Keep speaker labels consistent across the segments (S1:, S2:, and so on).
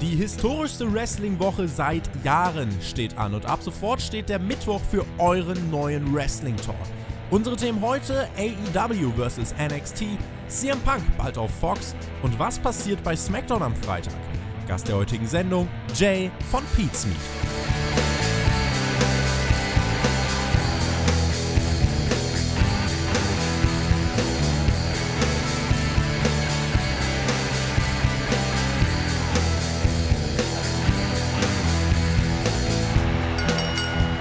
S1: Die historischste Wrestling-Woche seit Jahren steht an und ab sofort steht der Mittwoch für euren neuen Wrestling-Talk. Unsere Themen heute AEW vs NXT, CM Punk bald auf Fox und was passiert bei SmackDown am Freitag. Gast der heutigen Sendung, Jay von Pete's Meat.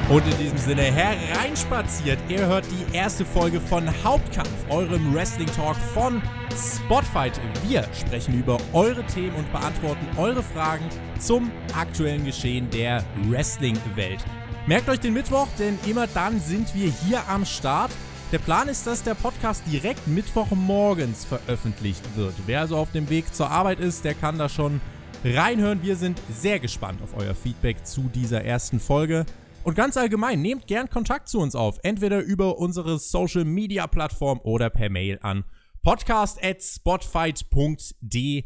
S1: Und in diesem Sinne hereinspaziert. Ihr hört die erste Folge von Hauptkampf, eurem Wrestling Talk von Spotfight. Wir sprechen über eure Themen und beantworten eure Fragen zum aktuellen Geschehen der Wrestling-Welt. Merkt euch den Mittwoch, denn immer dann sind wir hier am Start. Der Plan ist, dass der Podcast direkt Mittwochmorgens veröffentlicht wird. Wer also auf dem Weg zur Arbeit ist, der kann da schon reinhören. Wir sind sehr gespannt auf euer Feedback zu dieser ersten Folge. Und ganz allgemein, nehmt gern Kontakt zu uns auf, entweder über unsere Social Media Plattform oder per Mail an podcast at spotfight.de.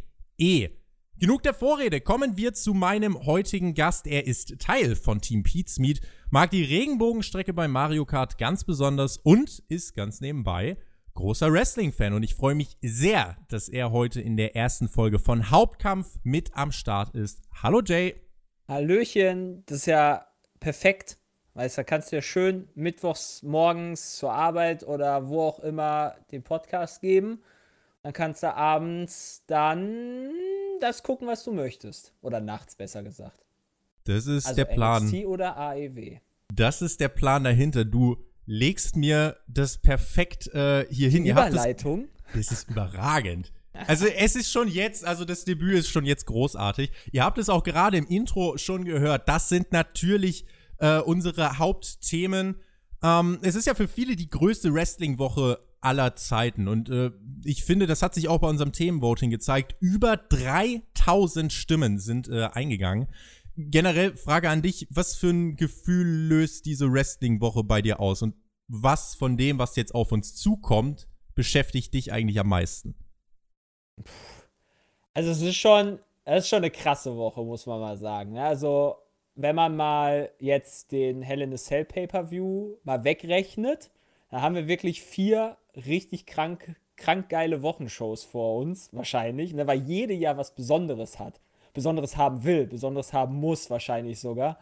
S1: Genug der Vorrede, kommen wir zu meinem heutigen Gast. Er ist Teil von Team Pete's Meet, mag die Regenbogenstrecke bei Mario Kart ganz besonders und ist ganz nebenbei großer Wrestling-Fan. Und ich freue mich sehr, dass er heute in der ersten Folge von Hauptkampf mit am Start ist. Hallo Jay.
S2: Hallöchen, das ist ja perfekt. Weißt du, da kannst du ja schön mittwochs morgens zur Arbeit oder wo auch immer den Podcast geben. Dann kannst du abends dann das gucken, was du möchtest. Oder nachts besser gesagt.
S1: Das ist also der Plan.
S2: NXT oder AEW.
S1: Das ist der Plan dahinter. Du legst mir das perfekt äh, hier hin.
S2: Überleitung.
S1: Das, das ist überragend. Also es ist schon jetzt, also das Debüt ist schon jetzt großartig. Ihr habt es auch gerade im Intro schon gehört. Das sind natürlich äh, unsere Hauptthemen. Ähm, es ist ja für viele die größte Wrestling-Woche aller Zeiten. Und äh, ich finde, das hat sich auch bei unserem Themenvoting gezeigt. Über 3000 Stimmen sind äh, eingegangen. Generell Frage an dich, was für ein Gefühl löst diese Wrestling-Woche bei dir aus? Und was von dem, was jetzt auf uns zukommt, beschäftigt dich eigentlich am meisten?
S2: Also es ist schon, es ist schon eine krasse Woche, muss man mal sagen. Ne? Also wenn man mal jetzt den Hell in a Cell Pay-Per-View mal wegrechnet, dann haben wir wirklich vier richtig krank, krank geile Wochenshows vor uns, wahrscheinlich, ne? weil jede ja was Besonderes hat. Besonderes haben will, Besonderes haben muss, wahrscheinlich sogar.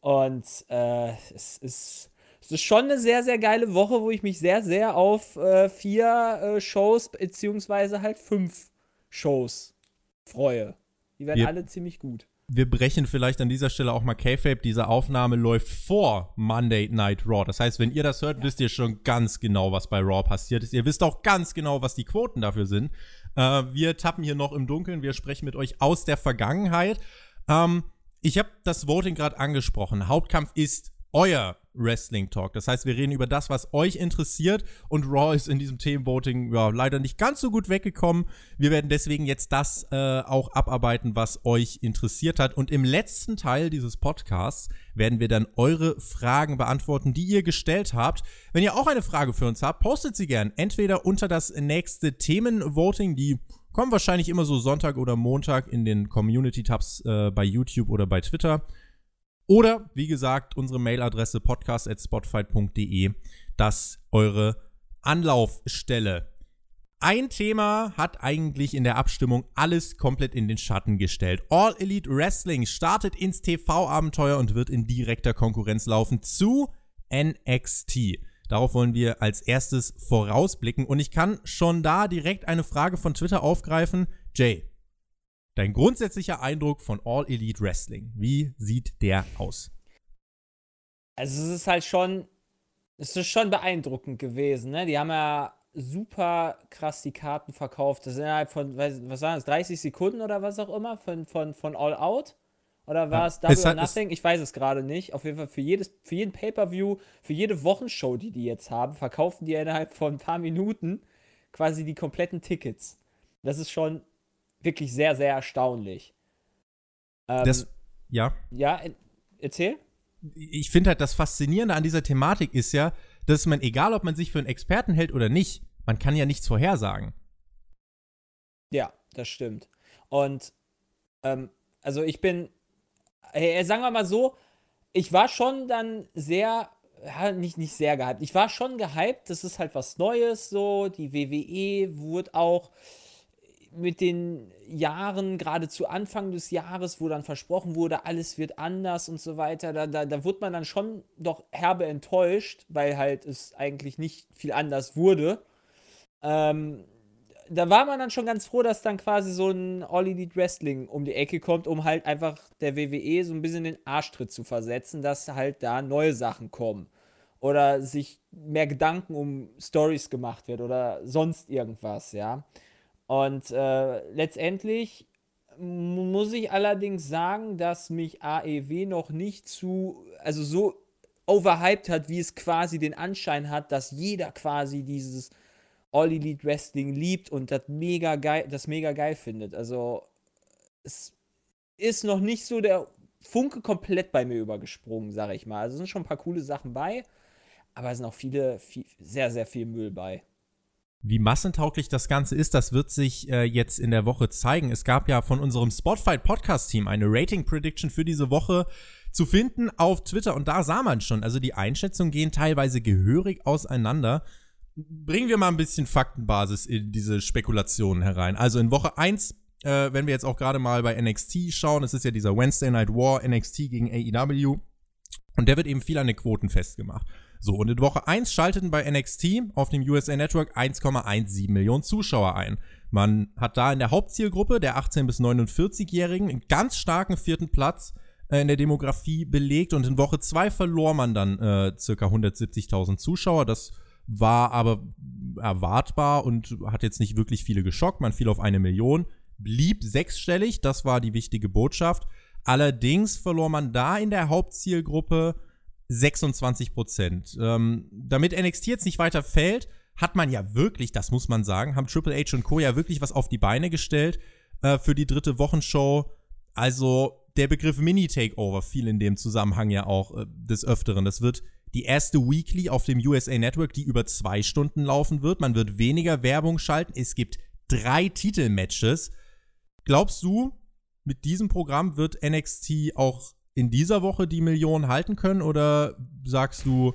S2: Und äh, es ist. Es ist schon eine sehr, sehr geile Woche, wo ich mich sehr, sehr auf äh, vier äh, Shows, beziehungsweise halt fünf Shows freue. Die werden wir, alle ziemlich gut.
S1: Wir brechen vielleicht an dieser Stelle auch mal K-Fape. Diese Aufnahme läuft vor Monday Night Raw. Das heißt, wenn ihr das hört, ja. wisst ihr schon ganz genau, was bei Raw passiert ist. Ihr wisst auch ganz genau, was die Quoten dafür sind. Äh, wir tappen hier noch im Dunkeln. Wir sprechen mit euch aus der Vergangenheit. Ähm, ich habe das Voting gerade angesprochen. Hauptkampf ist euer Wrestling Talk. Das heißt, wir reden über das, was euch interessiert und Raw ist in diesem Themenvoting ja leider nicht ganz so gut weggekommen. Wir werden deswegen jetzt das äh, auch abarbeiten, was euch interessiert hat und im letzten Teil dieses Podcasts werden wir dann eure Fragen beantworten, die ihr gestellt habt. Wenn ihr auch eine Frage für uns habt, postet sie gern entweder unter das nächste Themenvoting, die kommen wahrscheinlich immer so Sonntag oder Montag in den Community Tabs äh, bei YouTube oder bei Twitter. Oder, wie gesagt, unsere Mailadresse podcast.spotfight.de, das eure Anlaufstelle. Ein Thema hat eigentlich in der Abstimmung alles komplett in den Schatten gestellt. All Elite Wrestling startet ins TV-Abenteuer und wird in direkter Konkurrenz laufen zu NXT. Darauf wollen wir als erstes vorausblicken und ich kann schon da direkt eine Frage von Twitter aufgreifen. Jay, Dein grundsätzlicher Eindruck von All Elite Wrestling, wie sieht der aus?
S2: Also es ist halt schon, es ist schon beeindruckend gewesen, ne? Die haben ja super krass die Karten verkauft. Das ist innerhalb von, was waren das, 30 Sekunden oder was auch immer von, von, von All Out? Oder war ja, es Double or Nothing? Ich weiß es gerade nicht. Auf jeden Fall für, jedes, für jeden Pay-Per-View, für jede Wochenshow, die die jetzt haben, verkaufen die innerhalb von ein paar Minuten quasi die kompletten Tickets. Das ist schon wirklich sehr, sehr erstaunlich.
S1: Ähm, das, ja.
S2: Ja, erzähl.
S1: Ich finde halt, das Faszinierende an dieser Thematik ist ja, dass man, egal ob man sich für einen Experten hält oder nicht, man kann ja nichts vorhersagen.
S2: Ja, das stimmt. Und ähm, Also ich bin, äh, sagen wir mal so, ich war schon dann sehr, ja, nicht, nicht sehr gehypt. Ich war schon gehypt, das ist halt was Neues so. Die WWE wurde auch mit den Jahren, gerade zu Anfang des Jahres, wo dann versprochen wurde, alles wird anders und so weiter, da, da, da wurde man dann schon doch herbe enttäuscht, weil halt es eigentlich nicht viel anders wurde. Ähm, da war man dann schon ganz froh, dass dann quasi so ein All Elite Wrestling um die Ecke kommt, um halt einfach der WWE so ein bisschen den Arschtritt zu versetzen, dass halt da neue Sachen kommen. Oder sich mehr Gedanken um Stories gemacht wird oder sonst irgendwas, ja. Und äh, letztendlich muss ich allerdings sagen, dass mich AEW noch nicht zu, also so overhyped hat, wie es quasi den Anschein hat, dass jeder quasi dieses All Elite Wrestling liebt und das mega geil, das mega geil findet. Also es ist noch nicht so der Funke komplett bei mir übergesprungen, sage ich mal. Also es sind schon ein paar coole Sachen bei, aber es sind auch viele, viel, sehr, sehr viel Müll bei.
S1: Wie massentauglich das Ganze ist, das wird sich äh, jetzt in der Woche zeigen. Es gab ja von unserem Spotfight Podcast Team eine Rating Prediction für diese Woche zu finden auf Twitter und da sah man schon, also die Einschätzungen gehen teilweise gehörig auseinander. Bringen wir mal ein bisschen Faktenbasis in diese Spekulationen herein. Also in Woche 1, äh, wenn wir jetzt auch gerade mal bei NXT schauen, es ist ja dieser Wednesday Night War, NXT gegen AEW und der wird eben viel an den Quoten festgemacht. So, und in Woche 1 schalteten bei NXT auf dem USA Network 1,17 Millionen Zuschauer ein. Man hat da in der Hauptzielgruppe der 18- bis 49-Jährigen einen ganz starken vierten Platz äh, in der Demografie belegt und in Woche 2 verlor man dann äh, circa 170.000 Zuschauer. Das war aber erwartbar und hat jetzt nicht wirklich viele geschockt. Man fiel auf eine Million, blieb sechsstellig, das war die wichtige Botschaft. Allerdings verlor man da in der Hauptzielgruppe 26 Prozent. Ähm, damit NXT jetzt nicht weiter fällt, hat man ja wirklich, das muss man sagen, haben Triple H und Co. ja wirklich was auf die Beine gestellt äh, für die dritte Wochenshow. Also der Begriff Mini-Takeover fiel in dem Zusammenhang ja auch äh, des Öfteren. Das wird die erste Weekly auf dem USA Network, die über zwei Stunden laufen wird. Man wird weniger Werbung schalten. Es gibt drei Titelmatches. Glaubst du, mit diesem Programm wird NXT auch in dieser Woche die Millionen halten können oder sagst du,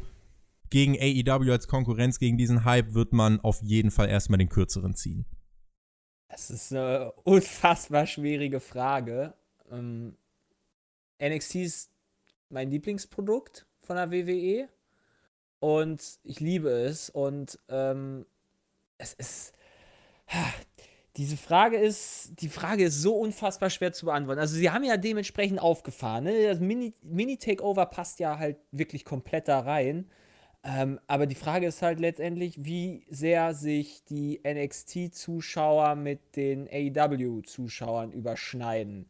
S1: gegen AEW als Konkurrenz, gegen diesen Hype wird man auf jeden Fall erstmal den kürzeren ziehen?
S2: Das ist eine unfassbar schwierige Frage. Ähm, NXT ist mein Lieblingsprodukt von der WWE und ich liebe es und ähm, es ist diese Frage ist, die Frage ist so unfassbar schwer zu beantworten. Also sie haben ja dementsprechend aufgefahren. Ne? Das Mini-Takeover Mini passt ja halt wirklich komplett da rein. Ähm, aber die Frage ist halt letztendlich, wie sehr sich die NXT-Zuschauer mit den AEW-Zuschauern überschneiden.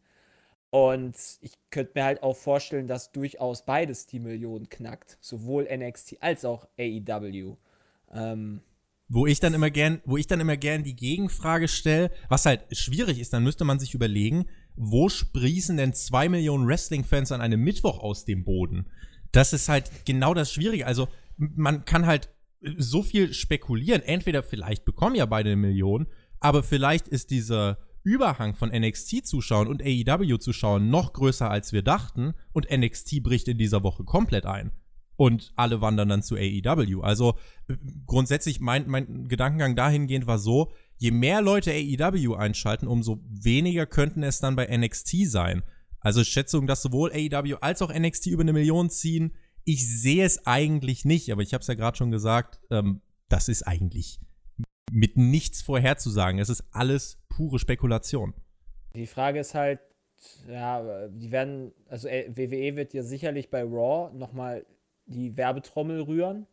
S2: Und ich könnte mir halt auch vorstellen, dass durchaus beides die Million knackt. Sowohl NXT als auch AEW. Ähm,
S1: wo ich dann immer gern, wo ich dann immer gern die Gegenfrage stelle, was halt schwierig ist, dann müsste man sich überlegen, wo sprießen denn zwei Millionen Wrestling-Fans an einem Mittwoch aus dem Boden? Das ist halt genau das Schwierige. Also, man kann halt so viel spekulieren. Entweder vielleicht bekommen ja beide eine Million, aber vielleicht ist dieser Überhang von NXT-Zuschauern und AEW-Zuschauern noch größer, als wir dachten, und NXT bricht in dieser Woche komplett ein und alle wandern dann zu AEW. Also grundsätzlich mein, mein Gedankengang dahingehend war so, je mehr Leute AEW einschalten, umso weniger könnten es dann bei NXT sein. Also Schätzung, dass sowohl AEW als auch NXT über eine Million ziehen, ich sehe es eigentlich nicht, aber ich habe es ja gerade schon gesagt, ähm, das ist eigentlich mit nichts vorherzusagen. Es ist alles pure Spekulation.
S2: Die Frage ist halt, ja, die werden, also WWE wird ja sicherlich bei Raw nochmal die Werbetrommel rühren.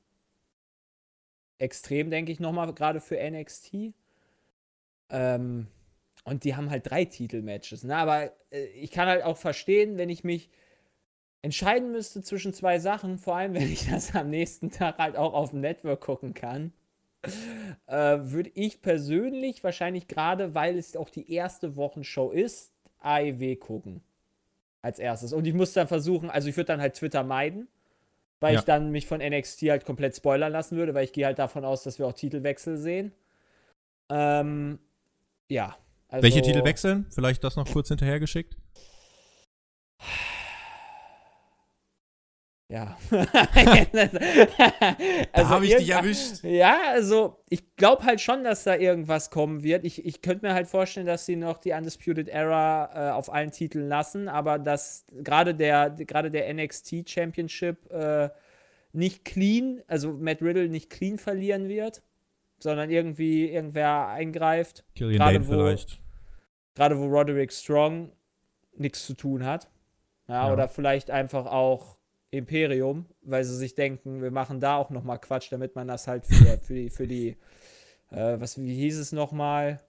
S2: Extrem, denke ich, nochmal, gerade für NXT. Ähm, und die haben halt drei Titelmatches. Ne? Aber äh, ich kann halt auch verstehen, wenn ich mich entscheiden müsste zwischen zwei Sachen, vor allem wenn ich das am nächsten Tag halt auch auf dem Network gucken kann, äh, würde ich persönlich wahrscheinlich gerade, weil es auch die erste Wochenshow ist, AEW gucken. Als erstes. Und ich muss dann versuchen, also ich würde dann halt Twitter meiden weil ja. ich dann mich von NXT halt komplett spoilern lassen würde, weil ich gehe halt davon aus, dass wir auch Titelwechsel sehen. Ähm, ja.
S1: Also, Welche Titel wechseln? Vielleicht das noch kurz hinterhergeschickt?
S2: Ja.
S1: also da habe ich dich erwischt.
S2: Ja, also ich glaube halt schon, dass da irgendwas kommen wird. Ich, ich könnte mir halt vorstellen, dass sie noch die Undisputed Era äh, auf allen Titeln lassen, aber dass gerade der, gerade der NXT Championship äh, nicht clean, also Matt Riddle nicht clean verlieren wird, sondern irgendwie irgendwer eingreift.
S1: Killian Dane vielleicht.
S2: Gerade wo Roderick Strong nichts zu tun hat. Ja, ja, Oder vielleicht einfach auch Imperium, weil sie sich denken, wir machen da auch nochmal Quatsch, damit man das halt für, für die, für die äh, was, wie hieß es nochmal?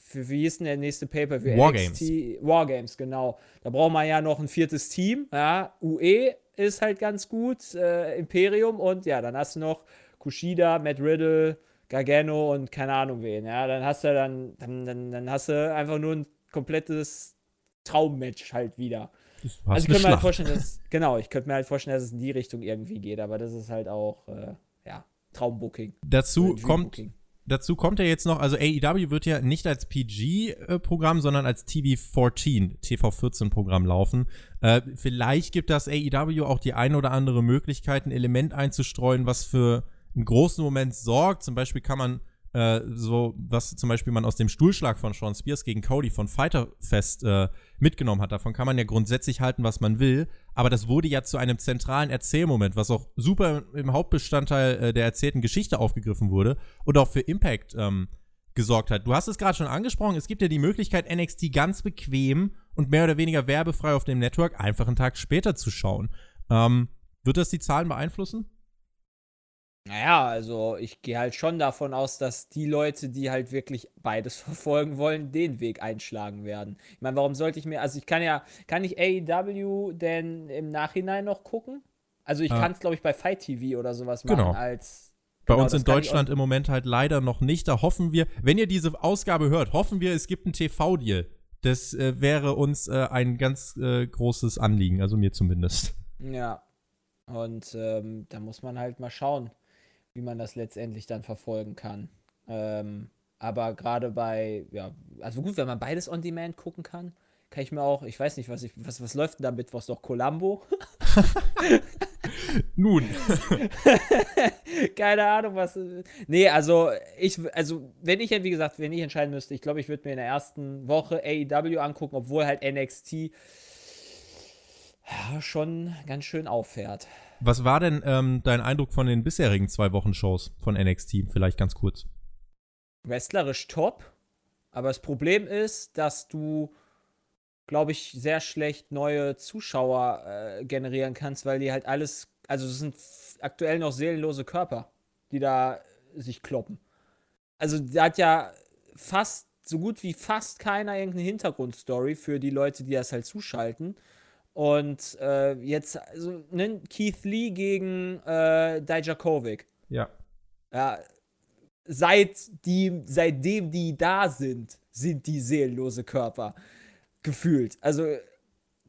S2: Für, wie hieß denn der nächste Paper? Für
S1: Wargames.
S2: Wargames, genau. Da braucht man ja noch ein viertes Team. Ja, UE ist halt ganz gut, äh, Imperium und ja, dann hast du noch Kushida, Matt Riddle, Gargano und keine Ahnung wen. Ja, dann hast du dann, dann, dann, dann hast du einfach nur ein komplettes Traummatch halt wieder. Also ich könnte mir halt vorstellen, dass, genau, ich könnte mir halt vorstellen, dass es in die Richtung irgendwie geht, aber das ist halt auch, äh, ja, Traumbooking.
S1: Dazu kommt, dazu kommt ja jetzt noch, also AEW wird ja nicht als PG-Programm, sondern als TV14, TV14-Programm laufen. Äh, vielleicht gibt das AEW auch die eine oder andere Möglichkeit, ein Element einzustreuen, was für einen großen Moment sorgt. Zum Beispiel kann man äh, so, was zum Beispiel man aus dem Stuhlschlag von Sean Spears gegen Cody von Fighter Fest äh, mitgenommen hat. Davon kann man ja grundsätzlich halten, was man will. Aber das wurde ja zu einem zentralen Erzählmoment, was auch super im Hauptbestandteil äh, der erzählten Geschichte aufgegriffen wurde und auch für Impact ähm, gesorgt hat. Du hast es gerade schon angesprochen, es gibt ja die Möglichkeit, NXT ganz bequem und mehr oder weniger werbefrei auf dem Network einfach einen Tag später zu schauen. Ähm, wird das die Zahlen beeinflussen?
S2: Naja, also ich gehe halt schon davon aus, dass die Leute, die halt wirklich beides verfolgen wollen, den Weg einschlagen werden. Ich meine, warum sollte ich mir, also ich kann ja, kann ich AEW denn im Nachhinein noch gucken? Also ich ah. kann es, glaube ich, bei Fight TV oder sowas machen
S1: genau.
S2: als.
S1: Bei genau, uns in Deutschland im Moment halt leider noch nicht. Da hoffen wir, wenn ihr diese Ausgabe hört, hoffen wir, es gibt einen TV-Deal. Das äh, wäre uns äh, ein ganz äh, großes Anliegen, also mir zumindest.
S2: Ja. Und ähm, da muss man halt mal schauen wie man das letztendlich dann verfolgen kann. Ähm, aber gerade bei, ja, also gut, wenn man beides on demand gucken kann, kann ich mir auch, ich weiß nicht, was ich, was, was läuft denn da mittwochs noch? Columbo?
S1: Nun.
S2: Keine Ahnung, was. Nee, also ich, also wenn ich, wie gesagt, wenn ich entscheiden müsste, ich glaube, ich würde mir in der ersten Woche AEW angucken, obwohl halt NXT schon ganz schön auffährt.
S1: Was war denn ähm, dein Eindruck von den bisherigen zwei Wochen-Shows von NXT? Vielleicht ganz kurz.
S2: Wrestlerisch top, aber das Problem ist, dass du, glaube ich, sehr schlecht neue Zuschauer äh, generieren kannst, weil die halt alles, also es sind aktuell noch seelenlose Körper, die da sich kloppen. Also da hat ja fast, so gut wie fast keiner irgendeine Hintergrundstory für die Leute, die das halt zuschalten. Und äh, jetzt, also, ne, Keith Lee gegen äh, Dijakovic.
S1: Ja.
S2: Ja. Seit die, seitdem die da sind, sind die seelenlose Körper gefühlt. Also,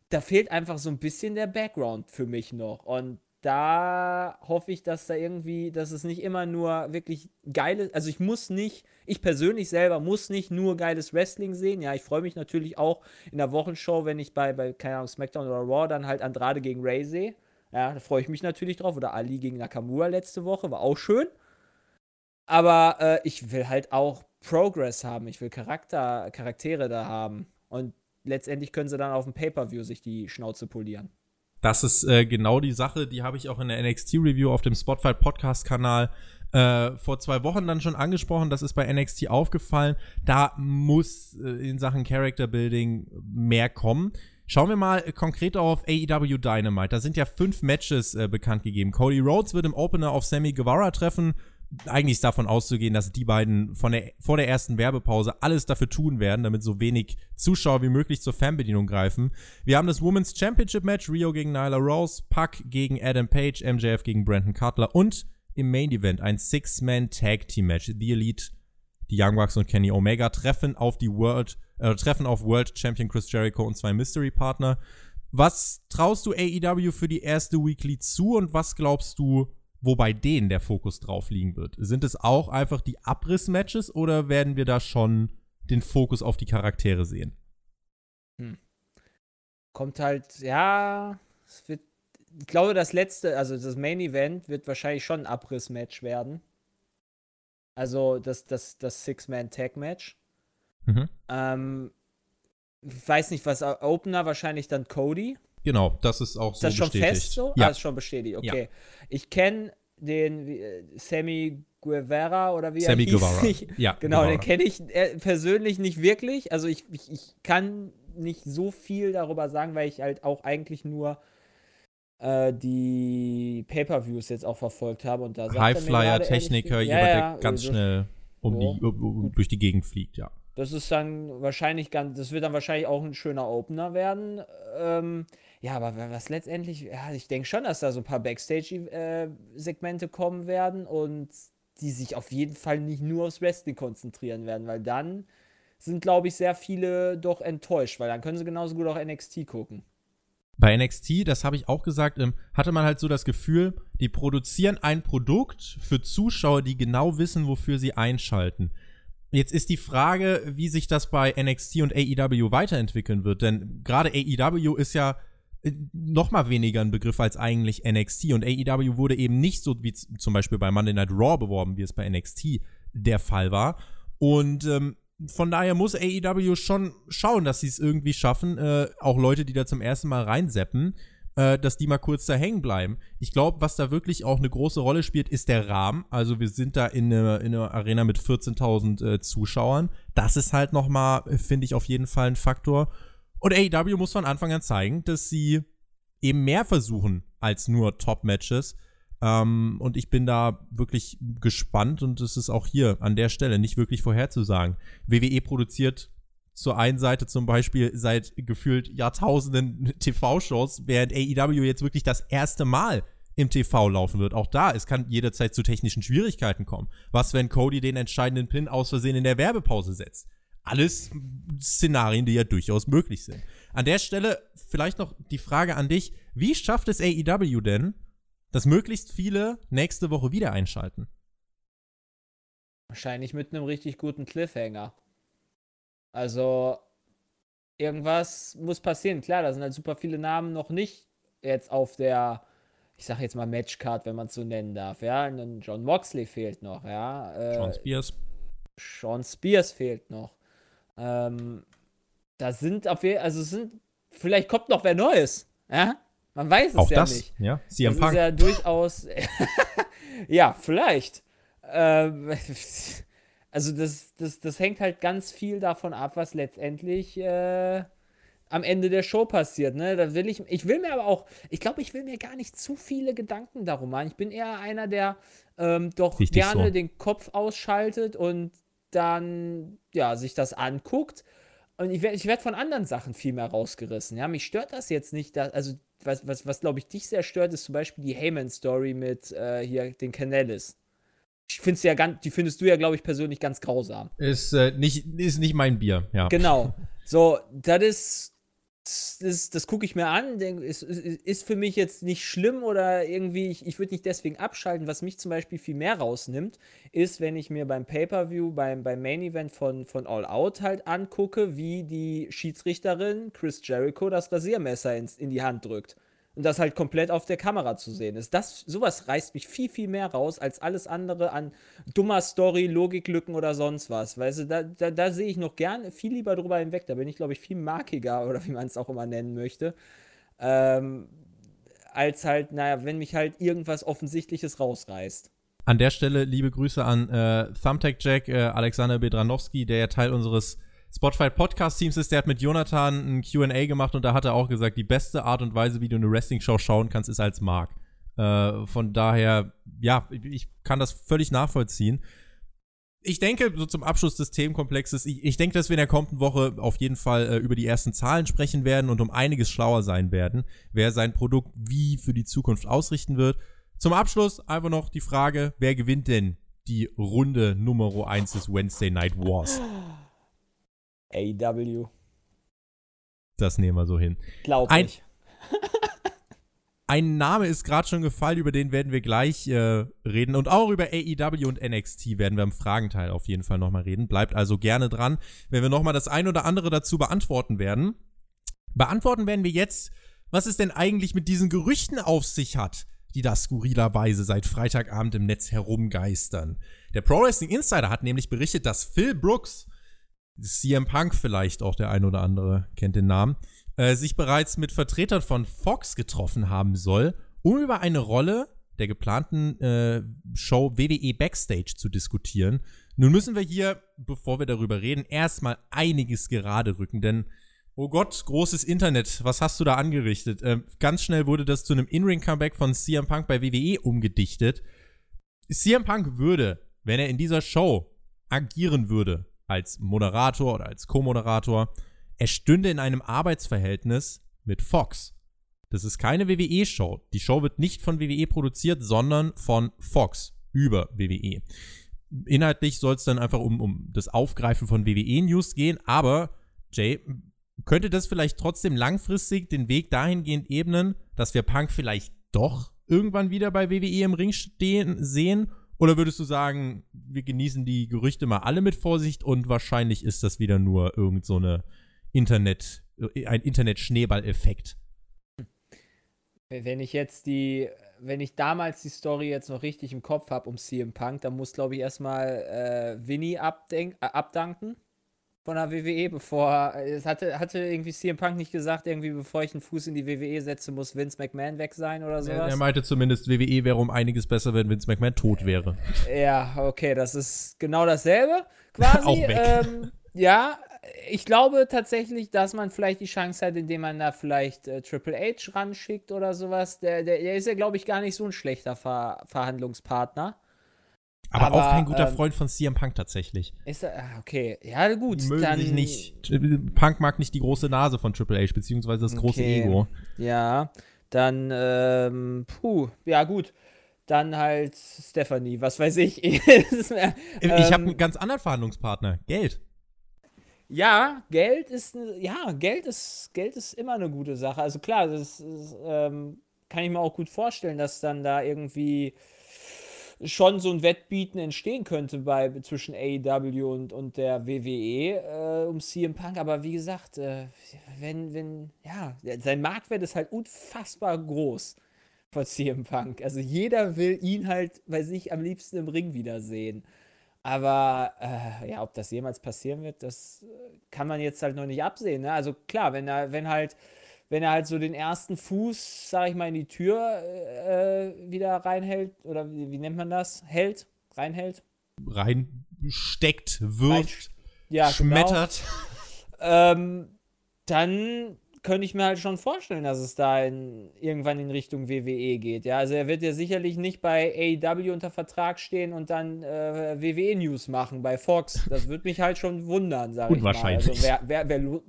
S2: da fehlt einfach so ein bisschen der Background für mich noch. Und da hoffe ich, dass da irgendwie, dass es nicht immer nur wirklich geile, also ich muss nicht, ich persönlich selber muss nicht nur geiles Wrestling sehen. Ja, ich freue mich natürlich auch in der Wochenshow, wenn ich bei, bei keine Ahnung, SmackDown oder Raw dann halt Andrade gegen Ray sehe. Ja, da freue ich mich natürlich drauf. Oder Ali gegen Nakamura letzte Woche, war auch schön. Aber äh, ich will halt auch Progress haben. Ich will Charakter, Charaktere da haben. Und letztendlich können sie dann auf dem Pay-Per-View sich die Schnauze polieren.
S1: Das ist äh, genau die Sache, die habe ich auch in der NXT-Review auf dem Spotify Podcast-Kanal äh, vor zwei Wochen dann schon angesprochen. Das ist bei NXT aufgefallen. Da muss äh, in Sachen Character Building mehr kommen. Schauen wir mal konkret auf AEW Dynamite. Da sind ja fünf Matches äh, bekannt gegeben. Cody Rhodes wird im Opener auf Sammy Guevara treffen eigentlich ist davon auszugehen, dass die beiden von der, vor der ersten Werbepause alles dafür tun werden, damit so wenig Zuschauer wie möglich zur Fanbedienung greifen. Wir haben das Women's Championship Match, Rio gegen Nyla Rose, Puck gegen Adam Page, MJF gegen Brandon Cutler und im Main Event ein Six-Man Tag Team Match. The Elite, die Young Bucks und Kenny Omega treffen auf die World, äh, treffen auf World Champion Chris Jericho und zwei Mystery Partner. Was traust du AEW für die erste Weekly zu und was glaubst du, wo bei denen der Fokus drauf liegen wird. Sind es auch einfach die Abriss-Matches oder werden wir da schon den Fokus auf die Charaktere sehen?
S2: Hm. Kommt halt, ja, es wird ich glaube, das letzte, also das Main Event wird wahrscheinlich schon ein Abriss-Match werden. Also das, das, das Six-Man-Tag-Match. Mhm. Ähm, ich weiß nicht, was Opener wahrscheinlich dann Cody.
S1: Genau, das ist auch so
S2: das schon bestätigt. fest so? Ja. Ah, ist schon bestätigt, okay. Ja. Ich kenne den äh, Sammy Guevara oder wie
S1: Sammy er hieß. Guevara.
S2: Nicht. Ja, genau, Guevara. den kenne ich äh, persönlich nicht wirklich. Also ich, ich, ich kann nicht so viel darüber sagen, weil ich halt auch eigentlich nur äh, die Pay-per-Views jetzt auch verfolgt habe und da
S1: Highflyer-Techniker, jemand, ja, ja, der ganz also, schnell um so. die, um, durch die Gegend fliegt, ja.
S2: Das ist dann wahrscheinlich ganz, das wird dann wahrscheinlich auch ein schöner Opener werden. Ähm, ja, aber was letztendlich, ja, ich denke schon, dass da so ein paar Backstage-Segmente kommen werden und die sich auf jeden Fall nicht nur aufs Wrestling konzentrieren werden, weil dann sind, glaube ich, sehr viele doch enttäuscht, weil dann können sie genauso gut auch NXT gucken.
S1: Bei NXT, das habe ich auch gesagt, ähm, hatte man halt so das Gefühl, die produzieren ein Produkt für Zuschauer, die genau wissen, wofür sie einschalten. Jetzt ist die Frage, wie sich das bei NXT und AEW weiterentwickeln wird, denn gerade AEW ist ja noch mal weniger ein Begriff als eigentlich NXT und AEW wurde eben nicht so wie zum Beispiel bei Monday Night Raw beworben, wie es bei NXT der Fall war. Und ähm, von daher muss AEW schon schauen, dass sie es irgendwie schaffen, äh, auch Leute, die da zum ersten Mal reinseppen, äh, dass die mal kurz da hängen bleiben. Ich glaube, was da wirklich auch eine große Rolle spielt, ist der Rahmen. Also wir sind da in einer eine Arena mit 14.000 äh, Zuschauern. Das ist halt noch mal, finde ich, auf jeden Fall ein Faktor. Und AEW muss von Anfang an zeigen, dass sie eben mehr versuchen als nur Top-Matches ähm, und ich bin da wirklich gespannt und es ist auch hier an der Stelle nicht wirklich vorherzusagen. WWE produziert zur einen Seite zum Beispiel seit gefühlt Jahrtausenden TV-Shows, während AEW jetzt wirklich das erste Mal im TV laufen wird. Auch da, es kann jederzeit zu technischen Schwierigkeiten kommen. Was, wenn Cody den entscheidenden Pin aus Versehen in der Werbepause setzt? Alles Szenarien, die ja durchaus möglich sind. An der Stelle vielleicht noch die Frage an dich. Wie schafft es AEW denn, dass möglichst viele nächste Woche wieder einschalten.
S2: Wahrscheinlich mit einem richtig guten Cliffhanger. Also, irgendwas muss passieren. Klar, da sind halt super viele Namen noch nicht jetzt auf der, ich sag jetzt mal Matchcard, wenn man es so nennen darf. Ja, und John Moxley fehlt noch. Ja,
S1: äh, Sean Spears.
S2: Sean Spears fehlt noch. Ähm, da sind auf jeden also sind, vielleicht kommt noch wer Neues. Ja, man weiß es
S1: Auch
S2: ja
S1: das,
S2: nicht.
S1: Ja,
S2: CM das Punk. ist ja durchaus. ja, vielleicht. Ähm, also, das, das, das hängt halt ganz viel davon ab, was letztendlich äh, am Ende der Show passiert. Ne? Da will ich, ich will mir aber auch, ich glaube, ich will mir gar nicht zu viele Gedanken darum machen. Ich bin eher einer, der ähm, doch Richtig gerne so. den Kopf ausschaltet und dann ja sich das anguckt. Und ich werde ich werd von anderen Sachen viel mehr rausgerissen. Ja, mich stört das jetzt nicht, dass, also was, was, was glaube ich, dich sehr stört, ist zum Beispiel die Heyman-Story mit äh, hier den Canellis. Ich finde ja ganz, die findest du ja, glaube ich, persönlich ganz grausam.
S1: Ist, äh, nicht, ist nicht mein Bier, ja.
S2: Genau. So, das ist das, das gucke ich mir an, denk, ist, ist für mich jetzt nicht schlimm oder irgendwie, ich, ich würde nicht deswegen abschalten. Was mich zum Beispiel viel mehr rausnimmt, ist, wenn ich mir beim Pay-Per-View, beim, beim Main-Event von, von All Out halt angucke, wie die Schiedsrichterin Chris Jericho das Rasiermesser in, in die Hand drückt und das halt komplett auf der Kamera zu sehen ist. Das, sowas reißt mich viel, viel mehr raus als alles andere an dummer Story, Logiklücken oder sonst was. Weißt du, da, da, da sehe ich noch gern viel lieber drüber hinweg. Da bin ich, glaube ich, viel markiger oder wie man es auch immer nennen möchte. Ähm, als halt, naja, wenn mich halt irgendwas Offensichtliches rausreißt.
S1: An der Stelle liebe Grüße an äh, Thumbtack Jack, äh, Alexander Bedranowski, der ja Teil unseres Spotify Podcast Teams ist, der hat mit Jonathan ein QA gemacht und da hat er auch gesagt, die beste Art und Weise, wie du eine Wrestling-Show schauen kannst, ist als Mark. Äh, von daher, ja, ich kann das völlig nachvollziehen. Ich denke, so zum Abschluss des Themenkomplexes, ich, ich denke, dass wir in der kommenden Woche auf jeden Fall äh, über die ersten Zahlen sprechen werden und um einiges schlauer sein werden, wer sein Produkt wie für die Zukunft ausrichten wird. Zum Abschluss einfach noch die Frage, wer gewinnt denn die Runde Nummer 1 des Wednesday Night Wars?
S2: AEW.
S1: Das nehmen wir so hin.
S2: Glaub ein, ich.
S1: ein Name ist gerade schon gefallen, über den werden wir gleich äh, reden. Und auch über AEW und NXT werden wir im Fragenteil auf jeden Fall nochmal reden. Bleibt also gerne dran, wenn wir nochmal das ein oder andere dazu beantworten werden. Beantworten werden wir jetzt was es denn eigentlich mit diesen Gerüchten auf sich hat, die da skurrilerweise seit Freitagabend im Netz herumgeistern. Der Pro Wrestling Insider hat nämlich berichtet, dass Phil Brooks, CM Punk vielleicht auch der ein oder andere kennt den Namen, äh, sich bereits mit Vertretern von Fox getroffen haben soll, um über eine Rolle der geplanten äh, Show WWE Backstage zu diskutieren. Nun müssen wir hier, bevor wir darüber reden, erstmal einiges gerade rücken, denn Oh Gott, großes Internet, was hast du da angerichtet? Ähm, ganz schnell wurde das zu einem In-Ring-Comeback von CM Punk bei WWE umgedichtet. CM Punk würde, wenn er in dieser Show agieren würde, als Moderator oder als Co-Moderator, er stünde in einem Arbeitsverhältnis mit Fox. Das ist keine WWE-Show. Die Show wird nicht von WWE produziert, sondern von Fox über WWE. Inhaltlich soll es dann einfach um, um das Aufgreifen von WWE-News gehen, aber Jay, könnte das vielleicht trotzdem langfristig den Weg dahingehend ebnen, dass wir Punk vielleicht doch irgendwann wieder bei WWE im Ring stehen sehen? Oder würdest du sagen, wir genießen die Gerüchte mal alle mit Vorsicht und wahrscheinlich ist das wieder nur irgend so eine Internet, äh, ein Internet-Schneeball-Effekt?
S2: Wenn ich jetzt die, wenn ich damals die Story jetzt noch richtig im Kopf habe um CM Punk, dann muss, glaube ich, erstmal äh, Winnie äh, abdanken von der WWE, bevor es hatte, hatte irgendwie CM Punk nicht gesagt, irgendwie bevor ich einen Fuß in die WWE setze, muss Vince McMahon weg sein oder sowas. Er,
S1: er meinte zumindest, WWE wäre um einiges besser, wenn Vince McMahon tot wäre.
S2: Ja, okay, das ist genau dasselbe quasi.
S1: Auch weg.
S2: Ähm, ja, ich glaube tatsächlich, dass man vielleicht die Chance hat, indem man da vielleicht äh, Triple H ranschickt oder sowas. Der, der, der ist ja, glaube ich, gar nicht so ein schlechter Ver Verhandlungspartner.
S1: Aber, aber, auch kein guter ähm, Freund von CM Punk tatsächlich.
S2: Ist er, ah, okay, ja gut.
S1: Mögen dann, sich nicht. Punk mag nicht die große Nase von Triple H, beziehungsweise das große okay, Ego.
S2: Ja, dann, ähm, puh, ja gut. Dann halt Stephanie, was weiß ich.
S1: mehr, ähm, ich habe einen ganz anderen Verhandlungspartner, Geld.
S2: Ja, Geld ist, ja, Geld ist, Geld ist immer eine gute Sache. Also klar, das ist, ähm, kann ich mir auch gut vorstellen, dass dann da irgendwie schon so ein Wettbieten entstehen könnte bei zwischen AEW und, und der WWE äh, um CM Punk. Aber wie gesagt, äh, wenn, wenn, ja, sein Marktwert ist halt unfassbar groß von CM Punk. Also jeder will ihn halt bei sich am liebsten im Ring wiedersehen. Aber äh, ja, ob das jemals passieren wird, das äh, kann man jetzt halt noch nicht absehen. Ne? Also klar, wenn wenn halt wenn er halt so den ersten Fuß, sag ich mal, in die Tür äh, wieder reinhält, oder wie, wie, nennt man das? Hält? Reinhält?
S1: Reinsteckt, wirft,
S2: ja,
S1: genau. schmettert.
S2: Genau. Ähm, dann könnte ich mir halt schon vorstellen, dass es da in, irgendwann in Richtung WWE geht. Ja, also er wird ja sicherlich nicht bei AEW unter Vertrag stehen und dann äh, WWE News machen bei Fox. Das würde mich halt schon wundern, sage ich mal.
S1: Unwahrscheinlich.
S2: Also wer, wer, wer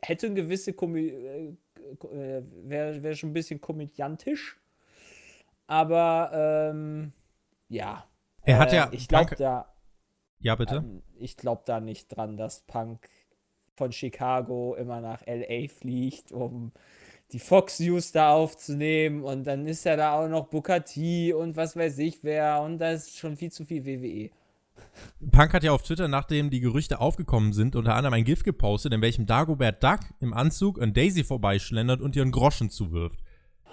S2: hätte eine gewisse Kombi äh, wäre wär schon ein bisschen komödiantisch. Aber ähm, ja.
S1: Er hat ja.
S2: Äh, ich glaube da.
S1: Ja, bitte.
S2: Ähm, ich glaube da nicht dran, dass Punk von Chicago immer nach LA fliegt, um die Fox News da aufzunehmen und dann ist ja da auch noch Booker T und was weiß ich wer und da ist schon viel zu viel WWE.
S1: Punk hat ja auf Twitter, nachdem die Gerüchte aufgekommen sind, unter anderem ein GIF gepostet, in welchem Dagobert Duck im Anzug an Daisy vorbeischlendert und ihr einen Groschen zuwirft.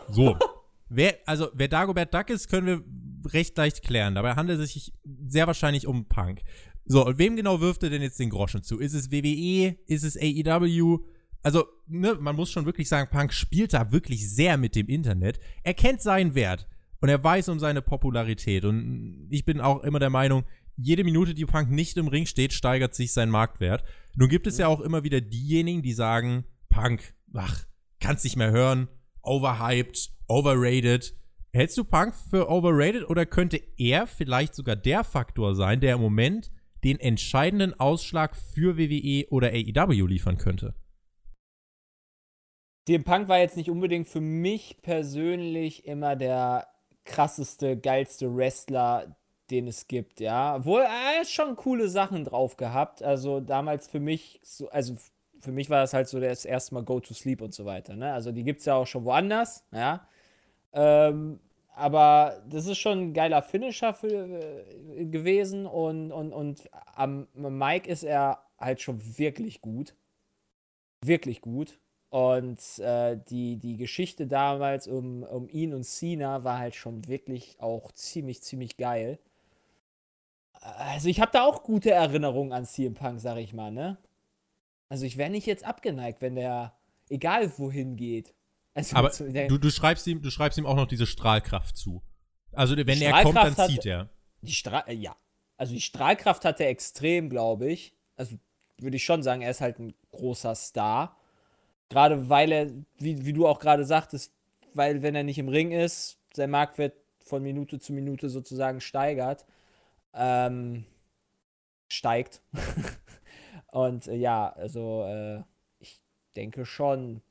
S1: So. wer, also, wer Dagobert Duck ist, können wir recht leicht klären. Dabei handelt es sich sehr wahrscheinlich um Punk. So, und wem genau wirft er denn jetzt den Groschen zu? Ist es WWE? Ist es AEW? Also, ne, man muss schon wirklich sagen, Punk spielt da wirklich sehr mit dem Internet. Er kennt seinen Wert und er weiß um seine Popularität. Und ich bin auch immer der Meinung, jede Minute, die Punk nicht im Ring steht, steigert sich sein Marktwert. Nun gibt es ja auch immer wieder diejenigen, die sagen, Punk, ach, kannst nicht mehr hören, overhyped, overrated. Hältst du Punk für overrated oder könnte er vielleicht sogar der Faktor sein, der im Moment den entscheidenden Ausschlag für WWE oder AEW liefern könnte?
S2: CM Punk war jetzt nicht unbedingt für mich persönlich immer der krasseste, geilste Wrestler, den es gibt, ja. Obwohl, er hat schon coole Sachen drauf gehabt. Also damals für mich, so, also für mich war das halt so das erste Mal Go to Sleep und so weiter, ne? Also die gibt es ja auch schon woanders, ja. Ähm, aber das ist schon ein geiler Finisher für, äh, gewesen und, und, und am Mike ist er halt schon wirklich gut. Wirklich gut. Und äh, die, die Geschichte damals um, um ihn und Cena war halt schon wirklich auch ziemlich, ziemlich geil. Also ich habe da auch gute Erinnerungen an CM Punk, sag ich mal, ne? Also ich wäre nicht jetzt abgeneigt, wenn der egal wohin geht. Also
S1: Aber du, du, schreibst ihm, du schreibst ihm auch noch diese Strahlkraft zu. Also wenn er kommt, dann zieht er.
S2: Die äh, ja. Also die Strahlkraft hat er extrem, glaube ich. Also würde ich schon sagen, er ist halt ein großer Star. Gerade weil er, wie, wie du auch gerade sagtest, weil wenn er nicht im Ring ist, sein Marktwert von Minute zu Minute sozusagen steigert. Ähm, steigt. Und äh, ja, also äh, ich denke schon,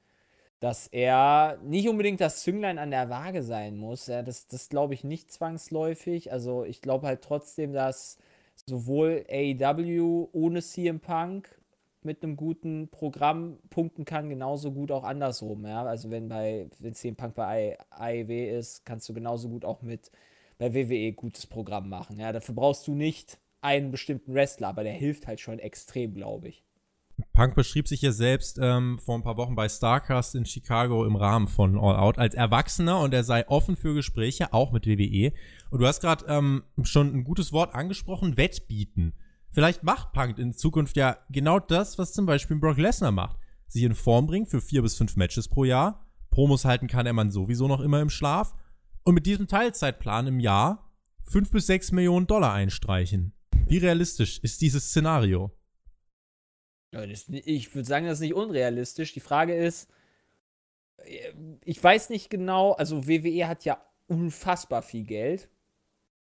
S2: dass er nicht unbedingt das Zünglein an der Waage sein muss. Ja, das das glaube ich nicht zwangsläufig. Also ich glaube halt trotzdem, dass sowohl AEW ohne CM Punk mit einem guten Programm punkten kann, genauso gut auch andersrum. Ja? Also wenn bei wenn CM Punk bei AEW ist, kannst du genauso gut auch mit bei WWE gutes Programm machen. Ja? Dafür brauchst du nicht einen bestimmten Wrestler, aber der hilft halt schon extrem, glaube ich.
S1: Punk beschrieb sich ja selbst ähm, vor ein paar Wochen bei Starcast in Chicago im Rahmen von All Out als Erwachsener und er sei offen für Gespräche, auch mit WWE. Und du hast gerade ähm, schon ein gutes Wort angesprochen, Wettbieten. Vielleicht macht Punk in Zukunft ja genau das, was zum Beispiel Brock Lesnar macht. Sich in Form bringen für vier bis fünf Matches pro Jahr. Promos halten kann er man sowieso noch immer im Schlaf. Und mit diesem Teilzeitplan im Jahr fünf bis sechs Millionen Dollar einstreichen. Wie realistisch ist dieses Szenario?
S2: Ich würde sagen, das ist nicht unrealistisch. Die Frage ist, äh, ich weiß nicht genau, also WWE hat ja unfassbar viel Geld.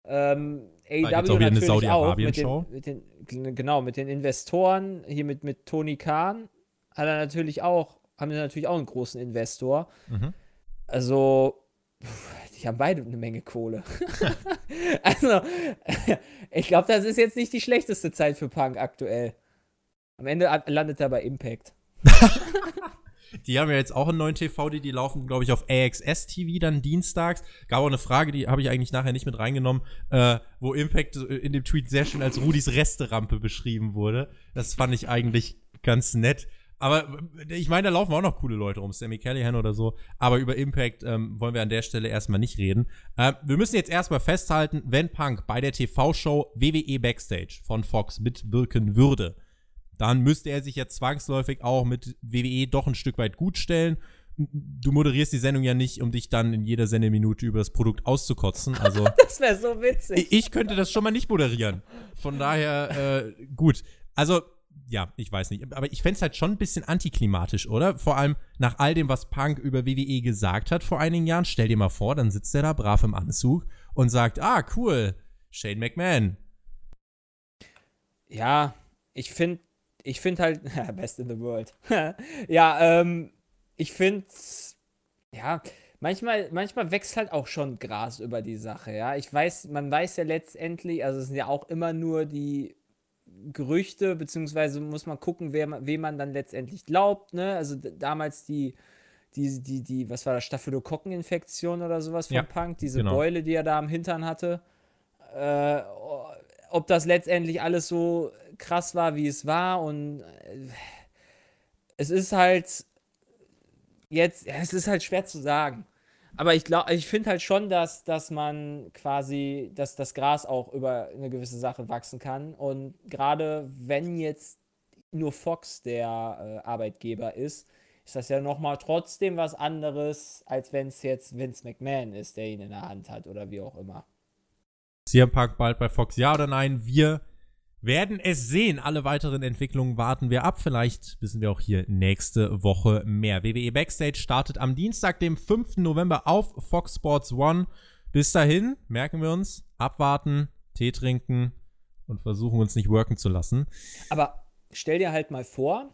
S2: Ähm, AEW natürlich auch. Mit den, mit den, genau, mit den Investoren, hier mit, mit Tony Khan, hat er natürlich auch, haben sie natürlich auch einen großen Investor. Mhm. Also, die haben beide eine Menge Kohle. also, ich glaube, das ist jetzt nicht die schlechteste Zeit für Punk aktuell. Am Ende landet er bei Impact.
S1: die haben ja jetzt auch einen neuen TV, die, die laufen, glaube ich, auf AXS TV dann dienstags. Gab auch eine Frage, die habe ich eigentlich nachher nicht mit reingenommen, äh, wo Impact in dem Tweet sehr schön als Rudis Resterampe beschrieben wurde. Das fand ich eigentlich ganz nett. Aber ich meine, da laufen auch noch coole Leute rum, Sammy Callahan oder so. Aber über Impact ähm, wollen wir an der Stelle erstmal nicht reden. Äh, wir müssen jetzt erstmal festhalten, wenn Punk bei der TV-Show WWE Backstage von Fox mitwirken würde, dann müsste er sich ja zwangsläufig auch mit WWE doch ein Stück weit gut stellen. Du moderierst die Sendung ja nicht, um dich dann in jeder Sendeminute über das Produkt auszukotzen. Also,
S2: das wäre so witzig.
S1: Ich, ich könnte das schon mal nicht moderieren. Von daher, äh, gut. Also, ja, ich weiß nicht. Aber ich fände es halt schon ein bisschen antiklimatisch, oder? Vor allem nach all dem, was Punk über WWE gesagt hat vor einigen Jahren. Stell dir mal vor, dann sitzt er da brav im Anzug und sagt, ah, cool, Shane McMahon.
S2: Ja, ich finde, ich finde halt, best in the world. ja, ähm, ich finde, ja, manchmal, manchmal wächst halt auch schon Gras über die Sache, ja. Ich weiß, man weiß ja letztendlich, also es sind ja auch immer nur die Gerüchte, beziehungsweise muss man gucken, wer, wem man dann letztendlich glaubt, ne? Also damals die, die, die, die, was war das, Staphylokokkeninfektion oder sowas von ja, Punk, diese genau. Beule, die er da am Hintern hatte. Äh, ob das letztendlich alles so krass war, wie es war und äh, es ist halt jetzt, ja, es ist halt schwer zu sagen. Aber ich glaube, ich finde halt schon, dass, dass man quasi, dass das Gras auch über eine gewisse Sache wachsen kann. Und gerade wenn jetzt nur Fox der äh, Arbeitgeber ist, ist das ja nochmal trotzdem was anderes, als wenn es jetzt Vince McMahon ist, der ihn in der Hand hat oder wie auch immer.
S1: CM Punk bald bei Fox, ja oder nein? Wir werden es sehen. Alle weiteren Entwicklungen warten wir ab. Vielleicht wissen wir auch hier nächste Woche mehr. WWE Backstage startet am Dienstag, dem 5. November auf Fox Sports One. Bis dahin, merken wir uns, abwarten, Tee trinken und versuchen uns nicht worken zu lassen.
S2: Aber stell dir halt mal vor,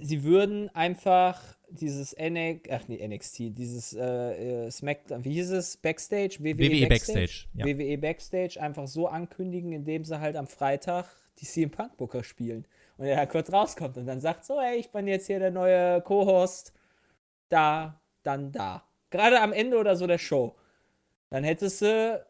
S2: sie würden einfach dieses NX, ach nee, NXT, dieses äh, äh, Smackdown, wie hieß es? Backstage? WWE, WWE Backstage. Backstage ja. WWE Backstage einfach so ankündigen, indem sie halt am Freitag die CM Punk Booker spielen. Und er halt kurz rauskommt und dann sagt so, hey, ich bin jetzt hier der neue Co-Host. Da, dann da. Gerade am Ende oder so der Show. Dann hättest du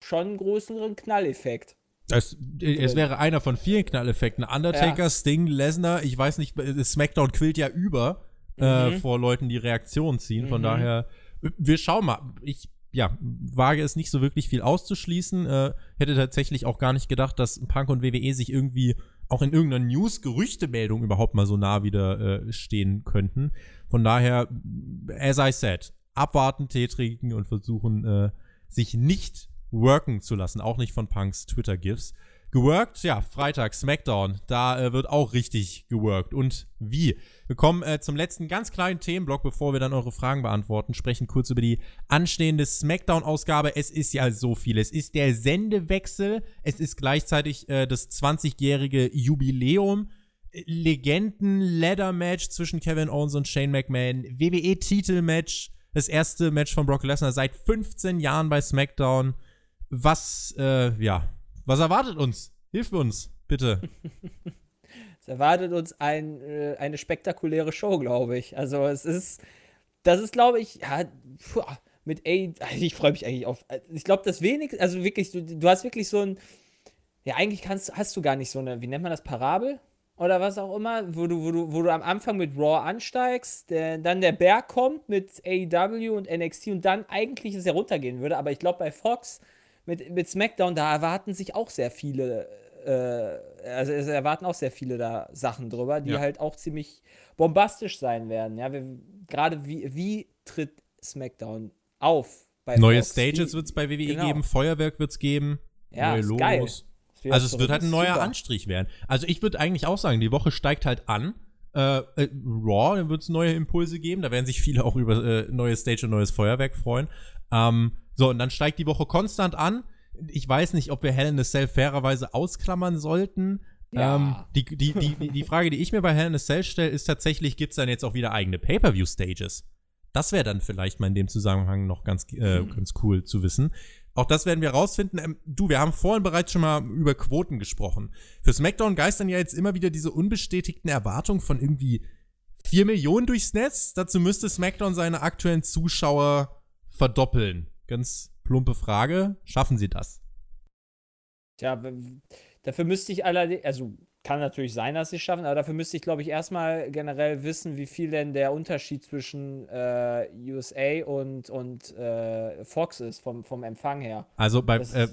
S2: schon einen größeren Knalleffekt.
S1: Es, es wäre einer von vielen Knalleffekten. Undertaker, ja. Sting, Lesnar, ich weiß nicht, SmackDown quillt ja über äh, mhm. äh, vor Leuten, die Reaktionen ziehen. Von mhm. daher, wir schauen mal. Ich ja, wage es nicht so wirklich viel auszuschließen. Äh, hätte tatsächlich auch gar nicht gedacht, dass Punk und WWE sich irgendwie auch in irgendeiner News-Gerüchtemeldung überhaupt mal so nah wieder äh, stehen könnten. Von daher, as I said, abwarten, Tee trinken und versuchen, äh, sich nicht worken zu lassen, auch nicht von Punks Twitter-GIFs. Geworkt, ja, Freitag, SmackDown, da äh, wird auch richtig geworkt. Und wie? Wir kommen äh, zum letzten ganz kleinen Themenblock, bevor wir dann eure Fragen beantworten, sprechen kurz über die anstehende SmackDown-Ausgabe. Es ist ja so viel. Es ist der Sendewechsel, es ist gleichzeitig äh, das 20-jährige Jubiläum. Legenden-Ladder-Match zwischen Kevin Owens und Shane McMahon, WWE-Titel-Match, das erste Match von Brock Lesnar seit 15 Jahren bei SmackDown. Was, äh, ja, was erwartet uns? Hilf uns, bitte.
S2: es erwartet uns ein, äh, eine spektakuläre Show, glaube ich. Also es ist, das ist, glaube ich, ja, pfuh, mit A, also ich freue mich eigentlich auf. Ich glaube, das wenig, also wirklich, du, du hast wirklich so ein, ja, eigentlich kannst, hast du gar nicht so eine, wie nennt man das, Parabel? Oder was auch immer, wo du, wo du, wo du am Anfang mit Raw ansteigst, der, dann der Berg kommt mit AEW und NXT und dann eigentlich es ja runtergehen würde. Aber ich glaube, bei Fox mit, mit SmackDown, da erwarten sich auch sehr viele, äh, also es erwarten auch sehr viele da Sachen drüber, die ja. halt auch ziemlich bombastisch sein werden. Ja, gerade wie, wie tritt SmackDown auf?
S1: neue Fox? Stages wird es bei WWE genau. geben, Feuerwerk wird es geben,
S2: ja, neue Logos. Geil.
S1: Also es wird halt ein neuer. Anstrich werden. Also ich würde eigentlich auch sagen, die Woche steigt halt an. Äh, äh, Raw, dann wird es neue Impulse geben. Da werden sich viele auch über äh, neue Stage und neues Feuerwerk freuen. Ähm, so, und dann steigt die Woche konstant an. Ich weiß nicht, ob wir Hell in a Cell fairerweise ausklammern sollten. Ja. Ähm, die, die, die, die Frage, die ich mir bei Hell in a Cell stelle, ist tatsächlich, gibt es dann jetzt auch wieder eigene Pay-Per-View-Stages? Das wäre dann vielleicht mal in dem Zusammenhang noch ganz, äh, mhm. ganz cool zu wissen. Auch das werden wir rausfinden. Ähm, du, wir haben vorhin bereits schon mal über Quoten gesprochen. Für SmackDown geistern ja jetzt immer wieder diese unbestätigten Erwartungen von irgendwie 4 Millionen durchs Netz. Dazu müsste SmackDown seine aktuellen Zuschauer verdoppeln. Ganz plumpe Frage. Schaffen sie das?
S2: Tja, dafür müsste ich allerdings, also kann natürlich sein, dass sie es schaffen, aber dafür müsste ich, glaube ich, erstmal generell wissen, wie viel denn der Unterschied zwischen äh, USA und, und äh, Fox ist, vom, vom Empfang her.
S1: Also bei, das, äh,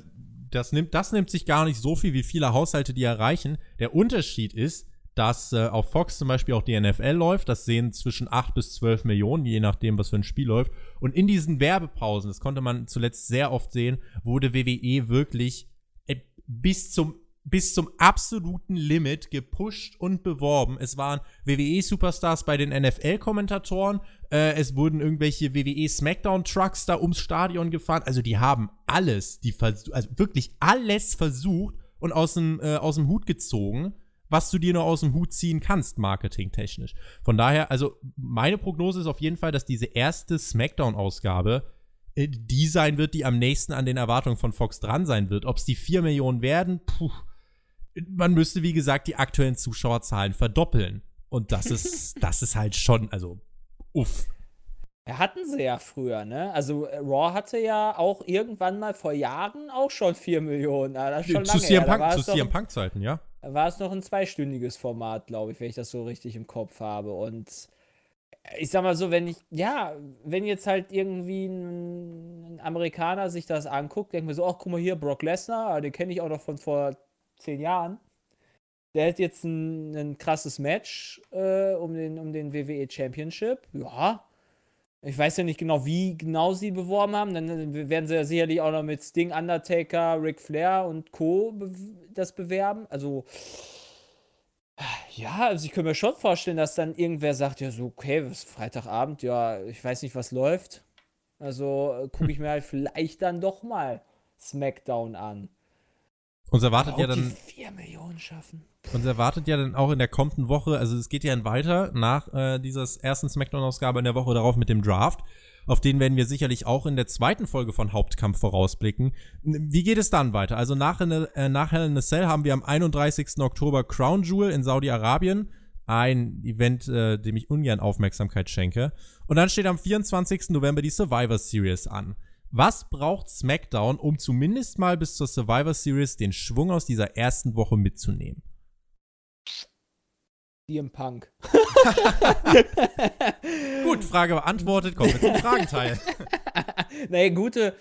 S1: das, nimmt, das nimmt sich gar nicht so viel, wie viele Haushalte die erreichen. Der Unterschied ist, dass äh, auf Fox zum Beispiel auch die NFL läuft. Das sehen zwischen 8 bis 12 Millionen, je nachdem, was für ein Spiel läuft. Und in diesen Werbepausen, das konnte man zuletzt sehr oft sehen, wurde WWE wirklich äh, bis zum bis zum absoluten Limit gepusht und beworben. Es waren WWE-Superstars bei den NFL-Kommentatoren. Äh, es wurden irgendwelche WWE-Smackdown-Trucks da ums Stadion gefahren. Also die haben alles, die also wirklich alles versucht und aus dem, äh, aus dem Hut gezogen was du dir nur aus dem Hut ziehen kannst, marketingtechnisch. Von daher, also meine Prognose ist auf jeden Fall, dass diese erste SmackDown-Ausgabe äh, die sein wird, die am nächsten an den Erwartungen von Fox dran sein wird. Ob es die 4 Millionen werden, puh. Man müsste, wie gesagt, die aktuellen Zuschauerzahlen verdoppeln. Und das ist, das ist halt schon, also, uff.
S2: Hatten sie ja früher, ne? Also äh, Raw hatte ja auch irgendwann mal vor Jahren auch schon 4 Millionen. Das schon
S1: zu CM Punk, zu CM Punk-Zeiten, ja
S2: war es noch ein zweistündiges Format, glaube ich, wenn ich das so richtig im Kopf habe. Und ich sag mal so, wenn ich, ja, wenn jetzt halt irgendwie ein, Amerikaner sich das anguckt, denkt mir so, ach, guck mal hier, Brock Lesnar, ah, den kenne ich auch noch von vor zehn Jahren. Der hat jetzt ein, ein krasses Match äh, um, den, um den WWE Championship. Ja, ich weiß ja nicht genau, wie genau sie beworben haben. Dann werden sie ja sicherlich auch noch mit Sting, Undertaker, Ric Flair und Co. Das bewerben. Also, ja, also ich könnte mir schon vorstellen, dass dann irgendwer sagt, ja, so, okay, es ist Freitagabend, ja, ich weiß nicht, was läuft. Also äh, gucke ich mir halt vielleicht dann doch mal SmackDown an.
S1: Uns erwartet ja dann.
S2: Die 4 Millionen schaffen.
S1: Uns erwartet ja dann auch in der kommenden Woche, also es geht ja dann weiter nach äh, dieser ersten Smackdown-Ausgabe in der Woche darauf mit dem Draft. Auf den werden wir sicherlich auch in der zweiten Folge von Hauptkampf vorausblicken. Wie geht es dann weiter? Also nach, äh, nach Hell in a Cell haben wir am 31. Oktober Crown Jewel in Saudi-Arabien. Ein Event, äh, dem ich ungern Aufmerksamkeit schenke. Und dann steht am 24. November die Survivor Series an. Was braucht SmackDown, um zumindest mal bis zur Survivor Series den Schwung aus dieser ersten Woche mitzunehmen?
S2: CM Punk.
S1: Gut, Frage beantwortet. Kommen wir zum Fragenteil.
S2: naja, gute,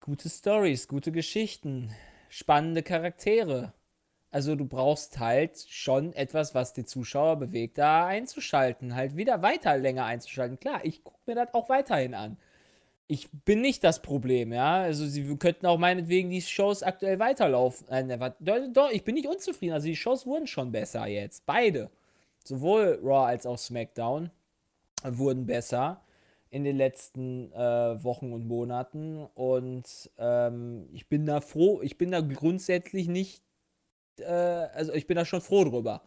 S2: gute Stories, gute Geschichten, spannende Charaktere. Also du brauchst halt schon etwas, was die Zuschauer bewegt, da einzuschalten, halt wieder weiter länger einzuschalten. Klar, ich gucke mir das auch weiterhin an. Ich bin nicht das Problem, ja. Also sie könnten auch meinetwegen die Shows aktuell weiterlaufen. Äh, ne, doch, doch, ich bin nicht unzufrieden. Also die Shows wurden schon besser jetzt. Beide. Sowohl Raw als auch SmackDown wurden besser in den letzten äh, Wochen und Monaten. Und ähm, ich bin da froh, ich bin da grundsätzlich nicht äh, also ich bin da schon froh drüber,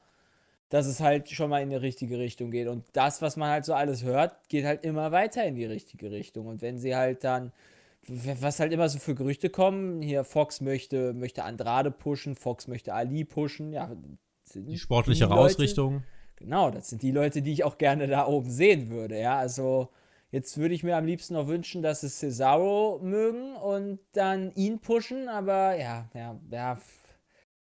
S2: dass es halt schon mal in die richtige Richtung geht. Und das, was man halt so alles hört, geht halt immer weiter in die richtige Richtung. Und wenn sie halt dann, was halt immer so für Gerüchte kommen, hier Fox möchte, möchte Andrade pushen, Fox möchte Ali pushen, ja.
S1: Die sportlichere die Ausrichtung.
S2: Genau, das sind die Leute, die ich auch gerne da oben sehen würde, ja. Also. Jetzt würde ich mir am liebsten noch wünschen, dass es Cesaro mögen und dann ihn pushen, aber ja, ja, ja,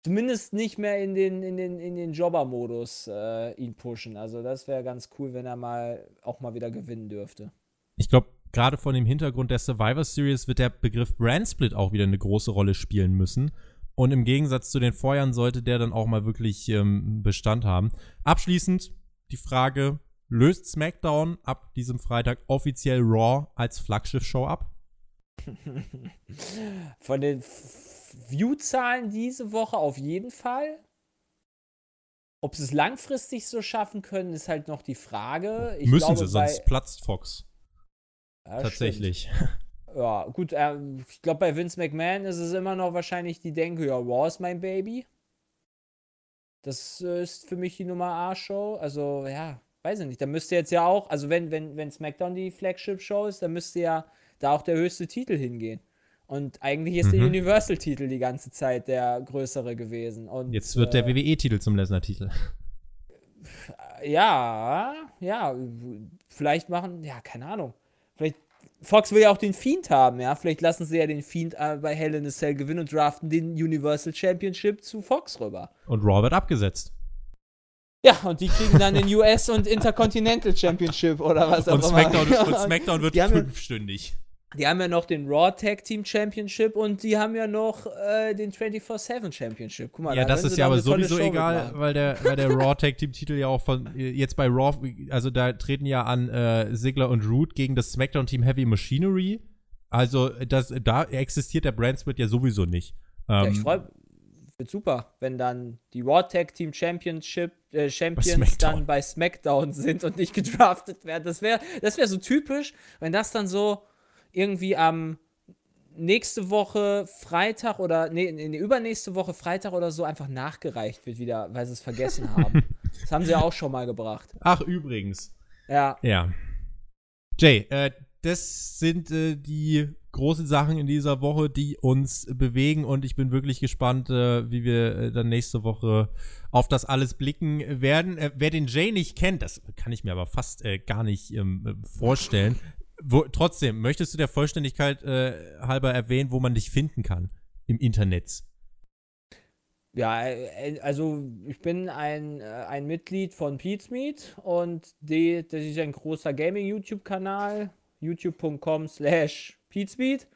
S2: zumindest nicht mehr in den, in den, in den Jobber-Modus äh, ihn pushen. Also das wäre ganz cool, wenn er mal auch mal wieder gewinnen dürfte.
S1: Ich glaube, gerade von dem Hintergrund der Survivor Series wird der Begriff Brand Split auch wieder eine große Rolle spielen müssen. Und im Gegensatz zu den Vorjahren sollte der dann auch mal wirklich ähm, Bestand haben. Abschließend die Frage: Löst SmackDown ab diesem Freitag offiziell Raw als Flaggschiff-Show ab?
S2: Von den View-Zahlen diese Woche auf jeden Fall. Ob sie es langfristig so schaffen können, ist halt noch die Frage.
S1: Ich Müssen glaube, sie, sonst platzt Fox. Ja, Tatsächlich.
S2: Stimmt. Ja, gut, äh, ich glaube, bei Vince McMahon ist es immer noch wahrscheinlich die Denke, ja, Raw ist mein Baby. Das äh, ist für mich die Nummer A-Show. Also, ja, weiß ich nicht. Da müsste jetzt ja auch, also wenn, wenn, wenn SmackDown die Flagship-Show ist, dann müsste ja da auch der höchste Titel hingehen. Und eigentlich ist mhm. der Universal-Titel die ganze Zeit der größere gewesen. Und,
S1: Jetzt wird äh, der WWE-Titel zum Lesnar-Titel.
S2: Ja, ja, vielleicht machen, ja, keine Ahnung. Vielleicht, Fox will ja auch den Fiend haben, ja. Vielleicht lassen sie ja den Fiend äh, bei Hell in a Cell gewinnen und draften den Universal Championship zu Fox rüber.
S1: Und Raw wird abgesetzt.
S2: Ja, und die kriegen dann den US und Intercontinental Championship oder was auch
S1: und Smackdown, immer. Und Smackdown wird fünfstündig.
S2: Die haben ja noch den Raw Tag Team Championship und die haben ja noch äh, den 24-7 Championship.
S1: Guck mal, ja, da das ist ja aber sowieso egal, weil der, weil der Raw Tag Team Titel ja auch von jetzt bei Raw, also da treten ja an äh, Ziggler und Root gegen das SmackDown Team Heavy Machinery. Also das, da existiert der Brand Split ja sowieso nicht.
S2: Ähm, ja, ich freue wird super, wenn dann die Raw Tag Team Championship äh, Champions bei dann bei SmackDown sind und nicht gedraftet werden. Das wäre das wär so typisch, wenn das dann so irgendwie am nächste Woche Freitag oder nee, nee, übernächste Woche Freitag oder so einfach nachgereicht wird wieder, weil sie es vergessen haben. das haben sie ja auch schon mal gebracht.
S1: Ach, übrigens.
S2: Ja.
S1: Ja. Jay, äh, das sind äh, die großen Sachen in dieser Woche, die uns bewegen und ich bin wirklich gespannt, äh, wie wir äh, dann nächste Woche auf das alles blicken werden. Äh, wer den Jay nicht kennt, das kann ich mir aber fast äh, gar nicht ähm, vorstellen. Wo, trotzdem, möchtest du der Vollständigkeit äh, halber erwähnen, wo man dich finden kann im Internet?
S2: Ja, äh, also ich bin ein, äh, ein Mitglied von Pete's Meet und die, das ist ein großer Gaming-YouTube-Kanal, youtube.com slash Meet.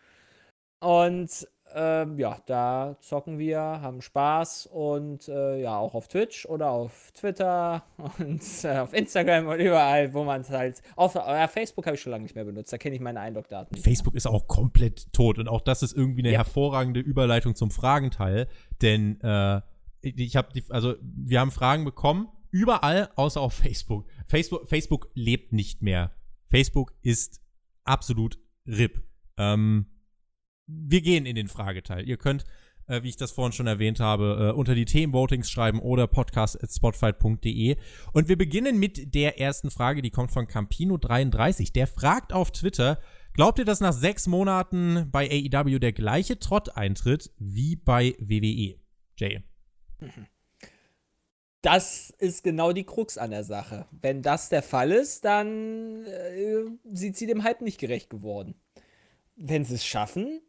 S2: Und ähm, ja, da zocken wir, haben Spaß und äh, ja, auch auf Twitch oder auf Twitter und äh, auf Instagram und überall, wo man es halt. Auf äh, Facebook habe ich schon lange nicht mehr benutzt, da kenne ich meine Einlogdaten.
S1: Facebook ist auch komplett tot und auch das ist irgendwie eine ja. hervorragende Überleitung zum Fragenteil, denn äh, ich habe die, also wir haben Fragen bekommen, überall außer auf Facebook. Facebook, Facebook lebt nicht mehr. Facebook ist absolut RIP. Ähm, wir gehen in den Frageteil. Ihr könnt, äh, wie ich das vorhin schon erwähnt habe, äh, unter die Themenvotings schreiben oder podcast.spotfight.de. Und wir beginnen mit der ersten Frage, die kommt von Campino33. Der fragt auf Twitter, glaubt ihr, dass nach sechs Monaten bei AEW der gleiche Trott eintritt wie bei WWE? Jay.
S2: Das ist genau die Krux an der Sache. Wenn das der Fall ist, dann äh, sind sie dem Hype nicht gerecht geworden. wenn sie es schaffen,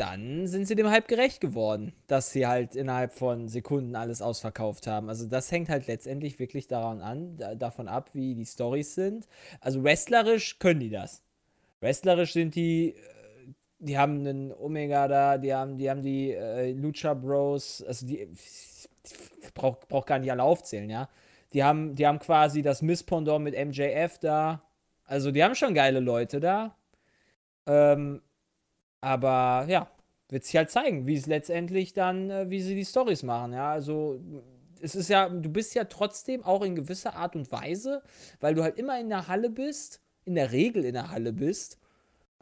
S2: dann sind sie dem Hype gerecht geworden, dass sie halt innerhalb von Sekunden alles ausverkauft haben. Also das hängt halt letztendlich wirklich daran an, da, davon ab, wie die Stories sind. Also wrestlerisch können die das. Wrestlerisch sind die, äh, die haben einen Omega da, die haben die, haben die äh, Lucha Bros, also die, die braucht brauch gar nicht alle aufzählen, ja. Die haben, die haben quasi das Miss Pendant mit MJF da. Also die haben schon geile Leute da. Ähm, aber ja, wird sich halt zeigen, wie es letztendlich dann, äh, wie sie die Stories machen. Ja, also es ist ja, du bist ja trotzdem auch in gewisser Art und Weise, weil du halt immer in der Halle bist, in der Regel in der Halle bist,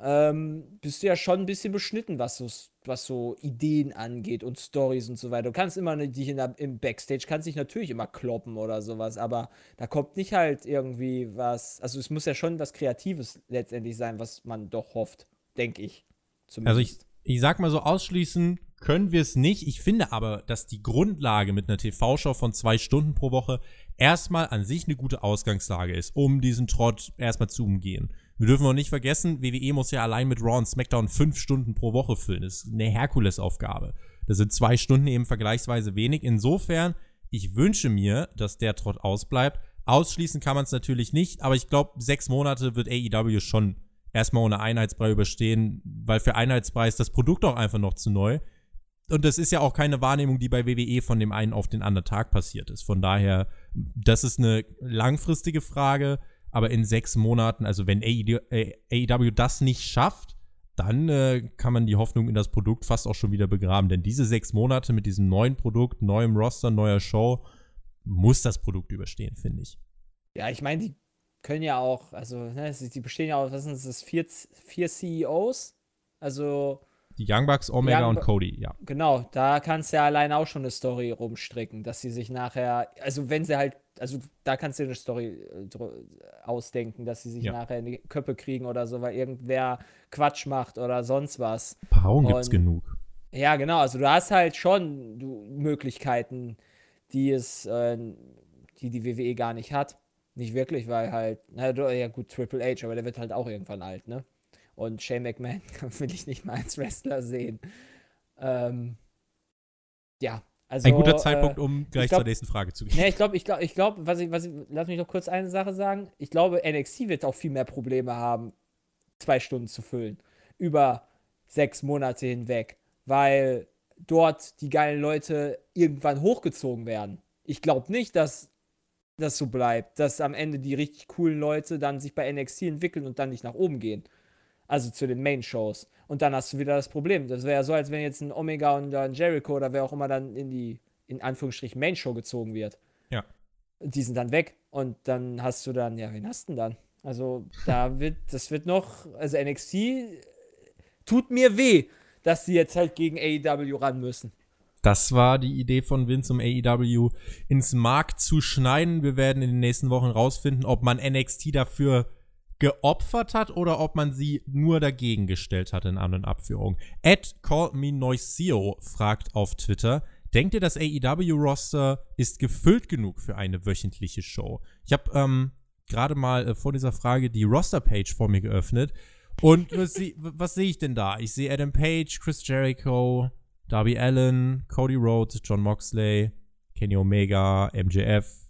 S2: ähm, bist du ja schon ein bisschen beschnitten, was so, was so Ideen angeht und Stories und so weiter. Du kannst immer dich in der, im Backstage, kannst dich natürlich immer kloppen oder sowas, aber da kommt nicht halt irgendwie was, also es muss ja schon was Kreatives letztendlich sein, was man doch hofft, denke ich.
S1: Zumindest. Also ich, ich sag mal so, ausschließen können wir es nicht. Ich finde aber, dass die Grundlage mit einer TV-Show von zwei Stunden pro Woche erstmal an sich eine gute Ausgangslage ist, um diesen Trott erstmal zu umgehen. Wir dürfen auch nicht vergessen, WWE muss ja allein mit Raw und SmackDown fünf Stunden pro Woche füllen. Das ist eine Herkulesaufgabe. Das sind zwei Stunden eben vergleichsweise wenig. Insofern, ich wünsche mir, dass der Trott ausbleibt. Ausschließen kann man es natürlich nicht, aber ich glaube, sechs Monate wird AEW schon erstmal ohne Einheitsbrei überstehen, weil für Einheitsbrei ist das Produkt auch einfach noch zu neu. Und das ist ja auch keine Wahrnehmung, die bei WWE von dem einen auf den anderen Tag passiert ist. Von daher, das ist eine langfristige Frage, aber in sechs Monaten, also wenn AEW das nicht schafft, dann äh, kann man die Hoffnung in das Produkt fast auch schon wieder begraben. Denn diese sechs Monate mit diesem neuen Produkt, neuem Roster, neuer Show, muss das Produkt überstehen, finde ich.
S2: Ja, ich meine, die können ja auch, also, ne, die bestehen ja aus, was sind das, vier, vier CEOs? Also.
S1: Die Young Bucks, Omega Young, und Cody, ja.
S2: Genau, da kannst du ja alleine auch schon eine Story rumstricken, dass sie sich nachher, also wenn sie halt, also da kannst du eine Story äh, ausdenken, dass sie sich ja. nachher in die Köpfe kriegen oder so, weil irgendwer Quatsch macht oder sonst was.
S1: Paarung gibt's genug.
S2: Ja, genau, also du hast halt schon du, Möglichkeiten, die es, äh, die die WWE gar nicht hat. Nicht wirklich, weil halt, na ja gut, Triple H, aber der wird halt auch irgendwann alt, ne? Und Shane McMahon will ich nicht mal als Wrestler sehen. Ähm, ja, also.
S1: Ein guter Zeitpunkt, äh, um gleich glaub, zur nächsten Frage zu gehen.
S2: Ne, ich glaube, ich glaube, ich glaube, was ich, was ich, lass mich noch kurz eine Sache sagen. Ich glaube, NXT wird auch viel mehr Probleme haben, zwei Stunden zu füllen. Über sechs Monate hinweg. Weil dort die geilen Leute irgendwann hochgezogen werden. Ich glaube nicht, dass das so bleibt, dass am Ende die richtig coolen Leute dann sich bei NXT entwickeln und dann nicht nach oben gehen. Also zu den Main-Shows. Und dann hast du wieder das Problem. Das wäre ja so, als wenn jetzt ein Omega und ein Jericho oder wer auch immer dann in die, in Anführungsstrichen, Main-Show gezogen wird.
S1: Ja.
S2: Die sind dann weg. Und dann hast du dann, ja, wen hast du denn dann? Also, da wird, das wird noch, also NXT tut mir weh, dass sie jetzt halt gegen AEW ran müssen.
S1: Das war die Idee von Vince, um AEW ins Markt zu schneiden. Wir werden in den nächsten Wochen rausfinden, ob man NXT dafür geopfert hat oder ob man sie nur dagegen gestellt hat in An- und Abführung. Ed Call Me Noiseo fragt auf Twitter, denkt ihr, das AEW-Roster ist gefüllt genug für eine wöchentliche Show? Ich habe ähm, gerade mal äh, vor dieser Frage die Roster-Page vor mir geöffnet und was, was sehe ich denn da? Ich sehe Adam Page, Chris Jericho, Darby Allen, Cody Rhodes, John Moxley, Kenny Omega, MJF,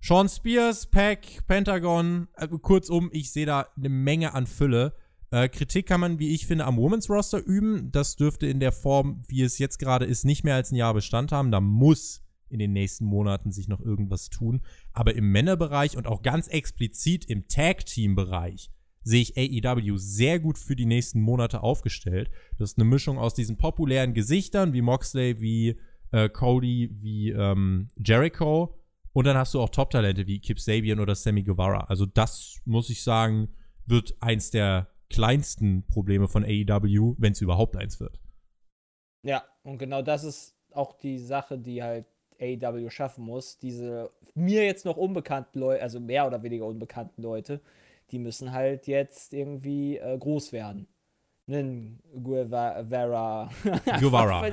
S1: Sean Spears, Pack, Pentagon. Äh, kurzum, ich sehe da eine Menge an Fülle. Äh, Kritik kann man, wie ich finde, am Women's Roster üben. Das dürfte in der Form, wie es jetzt gerade ist, nicht mehr als ein Jahr Bestand haben. Da muss in den nächsten Monaten sich noch irgendwas tun. Aber im Männerbereich und auch ganz explizit im Tag-Team-Bereich sehe ich AEW sehr gut für die nächsten Monate aufgestellt. Das ist eine Mischung aus diesen populären Gesichtern wie Moxley, wie äh, Cody, wie ähm, Jericho. Und dann hast du auch Top-Talente wie Kip Sabian oder Sammy Guevara. Also das, muss ich sagen, wird eins der kleinsten Probleme von AEW, wenn es überhaupt eins wird.
S2: Ja, und genau das ist auch die Sache, die halt AEW schaffen muss. Diese mir jetzt noch unbekannten Leute, also mehr oder weniger unbekannten Leute, die müssen halt jetzt irgendwie äh, groß werden. Nen Guevara.
S1: Guevara.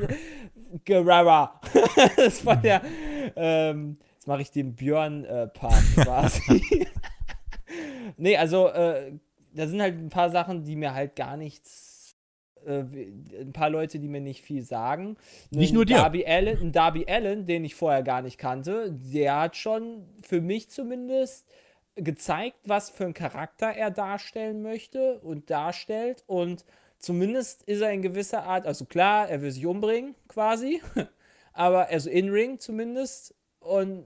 S2: Guevara. das war der. Ähm, jetzt mache ich den Björn-Part äh, quasi. nee, also äh, da sind halt ein paar Sachen, die mir halt gar nichts. Äh, ein paar Leute, die mir nicht viel sagen.
S1: Nicht nur dir.
S2: Darby Allen, ein Darby Allen, den ich vorher gar nicht kannte, der hat schon für mich zumindest gezeigt, was für einen Charakter er darstellen möchte und darstellt. Und zumindest ist er in gewisser Art, also klar, er will sich umbringen, quasi. Aber, also in Ring zumindest. Und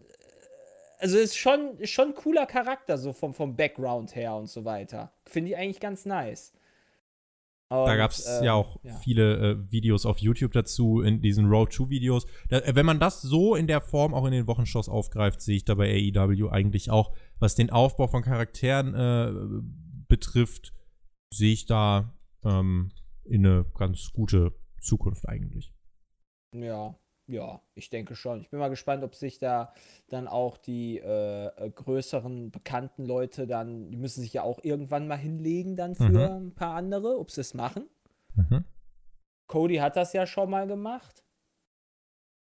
S2: also ist schon, ist schon ein cooler Charakter, so vom, vom Background her und so weiter. Finde ich eigentlich ganz nice.
S1: Und, da gab es äh, ja auch ja. viele äh, Videos auf YouTube dazu, in diesen Road 2 Videos. Da, äh, wenn man das so in der Form auch in den Wochenshows aufgreift, sehe ich da bei AEW eigentlich auch, was den Aufbau von Charakteren äh, betrifft, sehe ich da ähm, in eine ganz gute Zukunft eigentlich.
S2: Ja, ja, ich denke schon. Ich bin mal gespannt, ob sich da dann auch die äh, äh, größeren, bekannten Leute dann, die müssen sich ja auch irgendwann mal hinlegen dann für mhm. ein paar andere, ob sie es machen. Mhm. Cody hat das ja schon mal gemacht.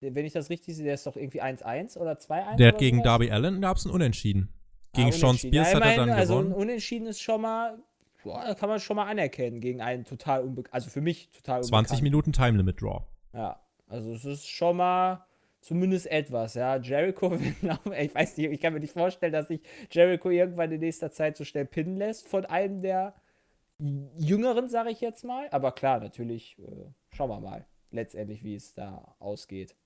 S2: Wenn ich das richtig sehe, der ist doch irgendwie 1-1 oder 2-1.
S1: Der hat gegen sowas? Darby Allen gab es ein Unentschieden. Gegen ah, Sean Spears ja, hat er dann
S2: also
S1: gewonnen.
S2: Also ein Unentschieden ist schon mal, boah, kann man schon mal anerkennen gegen einen total unbekannt, also für mich total
S1: unbekannt. 20 Minuten Time Limit Draw.
S2: Ja, also es ist schon mal zumindest etwas, ja. Jericho, ich weiß nicht, ich kann mir nicht vorstellen, dass sich Jericho irgendwann in nächster Zeit so schnell pinnen lässt von einem der Jüngeren, sage ich jetzt mal. Aber klar, natürlich, äh, schauen wir mal letztendlich, wie es da ausgeht.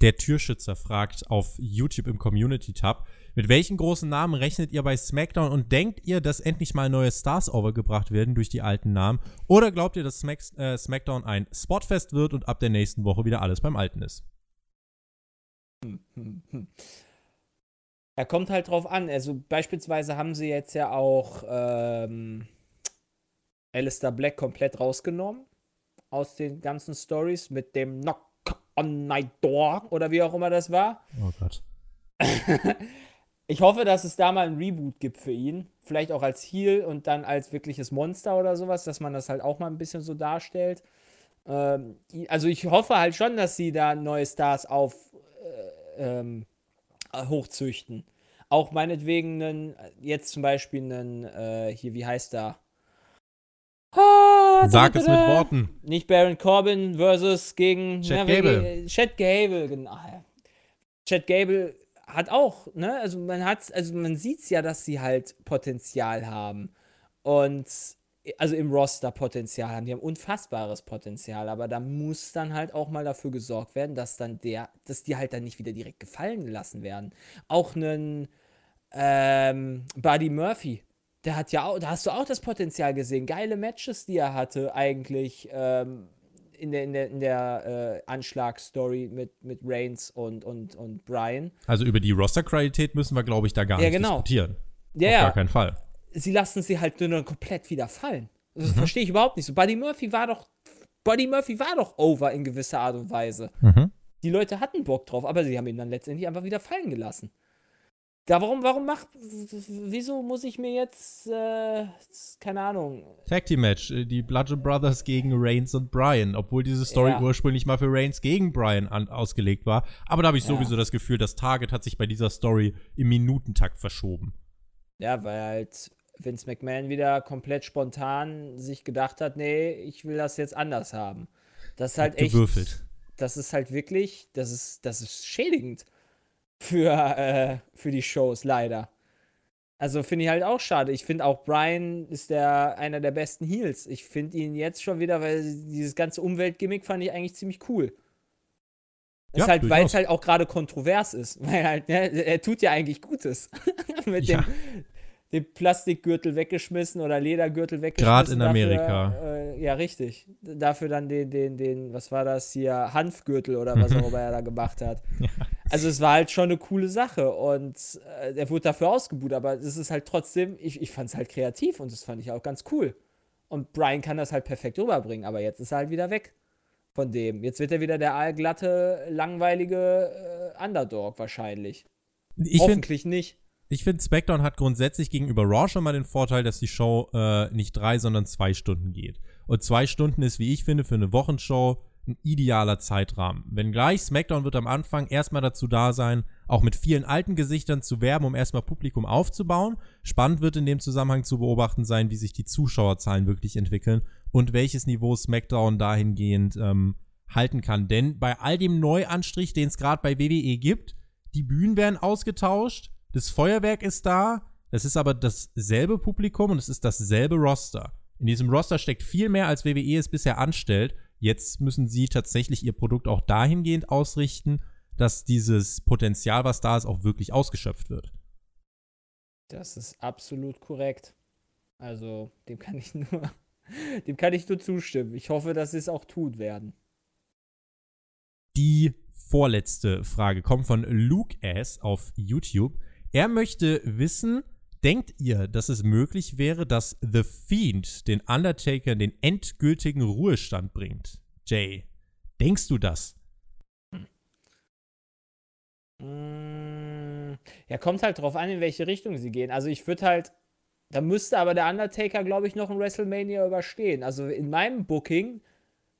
S1: Der Türschützer fragt auf YouTube im Community-Tab, mit welchen großen Namen rechnet ihr bei SmackDown und denkt ihr, dass endlich mal neue Stars overgebracht werden durch die alten Namen? Oder glaubt ihr, dass Smack, äh, SmackDown ein Spotfest wird und ab der nächsten Woche wieder alles beim Alten ist?
S2: Hm, hm, hm. Er kommt halt drauf an. Also beispielsweise haben sie jetzt ja auch ähm, Alistair Black komplett rausgenommen aus den ganzen Stories mit dem Knock on my door oder wie auch immer das war.
S1: Oh Gott.
S2: ich hoffe, dass es da mal ein Reboot gibt für ihn. Vielleicht auch als Heal und dann als wirkliches Monster oder sowas, dass man das halt auch mal ein bisschen so darstellt. Ähm, also ich hoffe halt schon, dass sie da neue Stars auf äh, ähm, hochzüchten. Auch meinetwegen einen, jetzt zum Beispiel einen, äh, hier, wie heißt der?
S1: Sag es mit Worten.
S2: Nicht Baron Corbin versus gegen
S1: Chad na, Gable.
S2: Chad Gable, genau. Chad Gable hat auch, ne, also man hat, also man sieht ja, dass sie halt Potenzial haben. Und also im Roster Potenzial haben. Die haben unfassbares Potenzial, aber da muss dann halt auch mal dafür gesorgt werden, dass dann der, dass die halt dann nicht wieder direkt gefallen gelassen werden. Auch einen ähm, Buddy Murphy, der hat ja auch, da hast du auch das Potenzial gesehen. Geile Matches, die er hatte, eigentlich ähm, in der, in der, in der äh, Anschlagsstory mit, mit Reigns und, und, und Brian.
S1: Also über die Roster-Qualität müssen wir, glaube ich, da gar ja, nicht genau. diskutieren.
S2: Ja, Auf
S1: gar keinen Fall.
S2: Sie lassen sie halt nur komplett wieder fallen. Das mhm. verstehe ich überhaupt nicht so. Buddy Murphy war doch, Buddy Murphy war doch over in gewisser Art und Weise. Mhm. Die Leute hatten Bock drauf, aber sie haben ihn dann letztendlich einfach wieder fallen gelassen. Da, warum, warum macht, wieso muss ich mir jetzt, äh, keine Ahnung.
S1: Tag Team Match, äh, die Bludgeon Brothers gegen Reigns und Brian, obwohl diese Story ja. ursprünglich mal für Reigns gegen Brian an, ausgelegt war. Aber da habe ich ja. sowieso das Gefühl, das Target hat sich bei dieser Story im Minutentakt verschoben.
S2: Ja, weil halt Vince McMahon wieder komplett spontan sich gedacht hat, nee, ich will das jetzt anders haben. Das ist halt echt.
S1: Gewürfelt.
S2: Das ist halt wirklich, das ist, das ist schädigend für, äh, für die Shows, leider. Also finde ich halt auch schade. Ich finde auch Brian ist der einer der besten Heels. Ich finde ihn jetzt schon wieder, weil dieses ganze Umweltgimmick fand ich eigentlich ziemlich cool. Ja, halt, weil es halt auch gerade kontrovers ist. Weil halt, ne, er tut ja eigentlich Gutes. Mit ja. dem den Plastikgürtel weggeschmissen oder Ledergürtel weggeschmissen.
S1: Gerade in Amerika.
S2: äh, ja, richtig. Dafür dann den, den, den, was war das hier, Hanfgürtel oder was auch immer er da gemacht hat. Ja. Also es war halt schon eine coole Sache und äh, er wurde dafür ausgebucht, aber es ist halt trotzdem, ich, ich fand es halt kreativ und das fand ich auch ganz cool. Und Brian kann das halt perfekt rüberbringen, aber jetzt ist er halt wieder weg von dem. Jetzt wird er wieder der allglatte, langweilige äh, Underdog wahrscheinlich. Ich Hoffentlich find, nicht.
S1: Ich finde, SmackDown hat grundsätzlich gegenüber Raw schon mal den Vorteil, dass die Show äh, nicht drei, sondern zwei Stunden geht. Und zwei Stunden ist, wie ich finde, für eine Wochenshow ein idealer Zeitrahmen. Wenngleich SmackDown wird am Anfang erstmal dazu da sein, auch mit vielen alten Gesichtern zu werben, um erstmal Publikum aufzubauen. Spannend wird in dem Zusammenhang zu beobachten sein, wie sich die Zuschauerzahlen wirklich entwickeln und welches Niveau SmackDown dahingehend ähm, halten kann. Denn bei all dem Neuanstrich, den es gerade bei WWE gibt, die Bühnen werden ausgetauscht, das Feuerwerk ist da, es ist aber dasselbe Publikum und es ist dasselbe Roster. In diesem Roster steckt viel mehr, als WWE es bisher anstellt. Jetzt müssen sie tatsächlich ihr Produkt auch dahingehend ausrichten, dass dieses Potenzial, was da ist, auch wirklich ausgeschöpft wird.
S2: Das ist absolut korrekt. Also, dem kann ich nur, dem kann ich nur zustimmen. Ich hoffe, dass sie es auch tun werden.
S1: Die vorletzte Frage kommt von Luke S. auf YouTube. Er möchte wissen, denkt ihr, dass es möglich wäre, dass The Fiend den Undertaker in den endgültigen Ruhestand bringt? Jay, denkst du das?
S2: Mm, ja, kommt halt drauf an, in welche Richtung sie gehen. Also ich würde halt, da müsste aber der Undertaker, glaube ich, noch ein WrestleMania überstehen. Also in meinem Booking,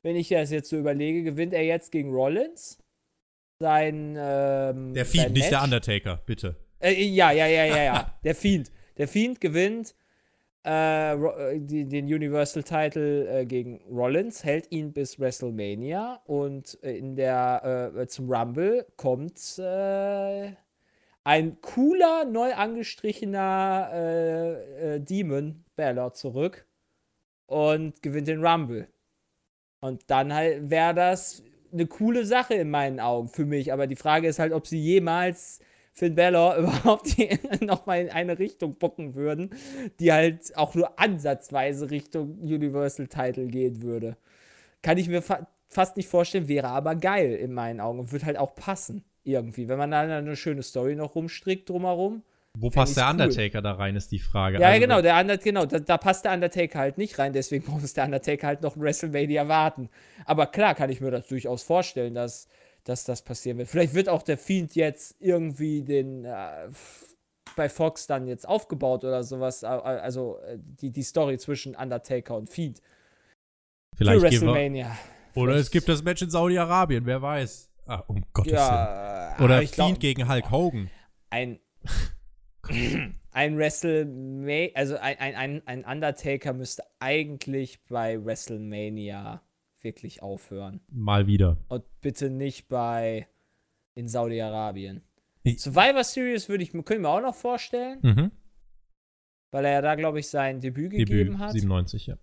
S2: wenn ich das jetzt so überlege, gewinnt er jetzt gegen Rollins. Sein, ähm,
S1: Der Fiend, nicht der Undertaker, bitte.
S2: Äh, ja, ja, ja, ja, ja. der Fiend. Der Fiend gewinnt äh, äh, den Universal Title äh, gegen Rollins, hält ihn bis WrestleMania und in der äh, zum Rumble kommt äh, ein cooler, neu angestrichener äh, Demon Balor zurück und gewinnt den Rumble. Und dann halt wäre das eine coole Sache in meinen Augen für mich. Aber die Frage ist halt, ob sie jemals Finn Balor überhaupt nochmal in eine Richtung bucken würden, die halt auch nur ansatzweise Richtung Universal Title gehen würde. Kann ich mir fa fast nicht vorstellen, wäre aber geil in meinen Augen und würde halt auch passen irgendwie. Wenn man da eine schöne Story noch rumstrickt drumherum.
S1: Wo passt der Undertaker cool. da rein, ist die Frage.
S2: Ja, also, genau, der Under genau da, da, passt der Undertaker halt nicht rein, deswegen muss der Undertaker halt noch WrestleMania warten. Aber klar kann ich mir das durchaus vorstellen, dass dass das passieren wird. Vielleicht wird auch der Fiend jetzt irgendwie den äh, bei Fox dann jetzt aufgebaut oder sowas. Also äh, die, die Story zwischen Undertaker und Fiend.
S1: Vielleicht für WrestleMania. Wir, oder Vielleicht. es gibt das Match in Saudi-Arabien, wer weiß. Ah, um Gottes ja, Willen. Oder Fiend glaub, gegen Hulk Hogan.
S2: Ein. ein WrestleMania, also ein, ein, ein Undertaker müsste eigentlich bei WrestleMania wirklich aufhören.
S1: Mal wieder.
S2: Und bitte nicht bei in Saudi-Arabien. Survivor Series würde ich mir, können wir auch noch vorstellen. Mhm. Weil er ja da, glaube ich, sein Debüt, Debüt gegeben hat.
S1: 97, ja.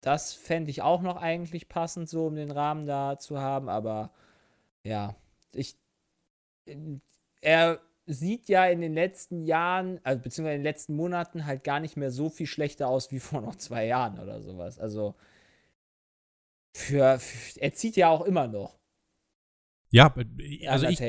S2: Das fände ich auch noch eigentlich passend, so um den Rahmen da zu haben. Aber ja, ich. Er sieht ja in den letzten Jahren, also beziehungsweise in den letzten Monaten halt gar nicht mehr so viel schlechter aus wie vor noch zwei Jahren oder sowas. Also für, für, er zieht ja auch immer noch.
S1: Ja, äh, also ich,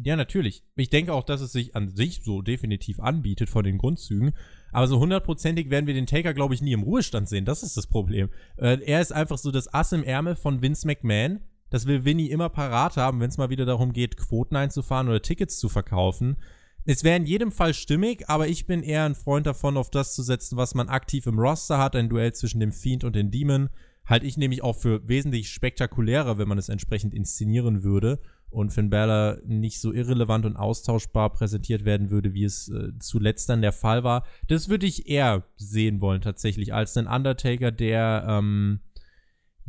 S1: ja, natürlich. Ich denke auch, dass es sich an sich so definitiv anbietet von den Grundzügen. Aber so hundertprozentig werden wir den Taker, glaube ich, nie im Ruhestand sehen. Das ist das Problem. Äh, er ist einfach so das Ass im Ärmel von Vince McMahon. Das will Vinny immer parat haben, wenn es mal wieder darum geht, Quoten einzufahren oder Tickets zu verkaufen. Es wäre in jedem Fall stimmig, aber ich bin eher ein Freund davon, auf das zu setzen, was man aktiv im Roster hat. Ein Duell zwischen dem Fiend und dem Demon halte ich nämlich auch für wesentlich spektakulärer, wenn man es entsprechend inszenieren würde und Finn Balor nicht so irrelevant und austauschbar präsentiert werden würde, wie es äh, zuletzt dann der Fall war. Das würde ich eher sehen wollen tatsächlich als einen Undertaker, der ähm,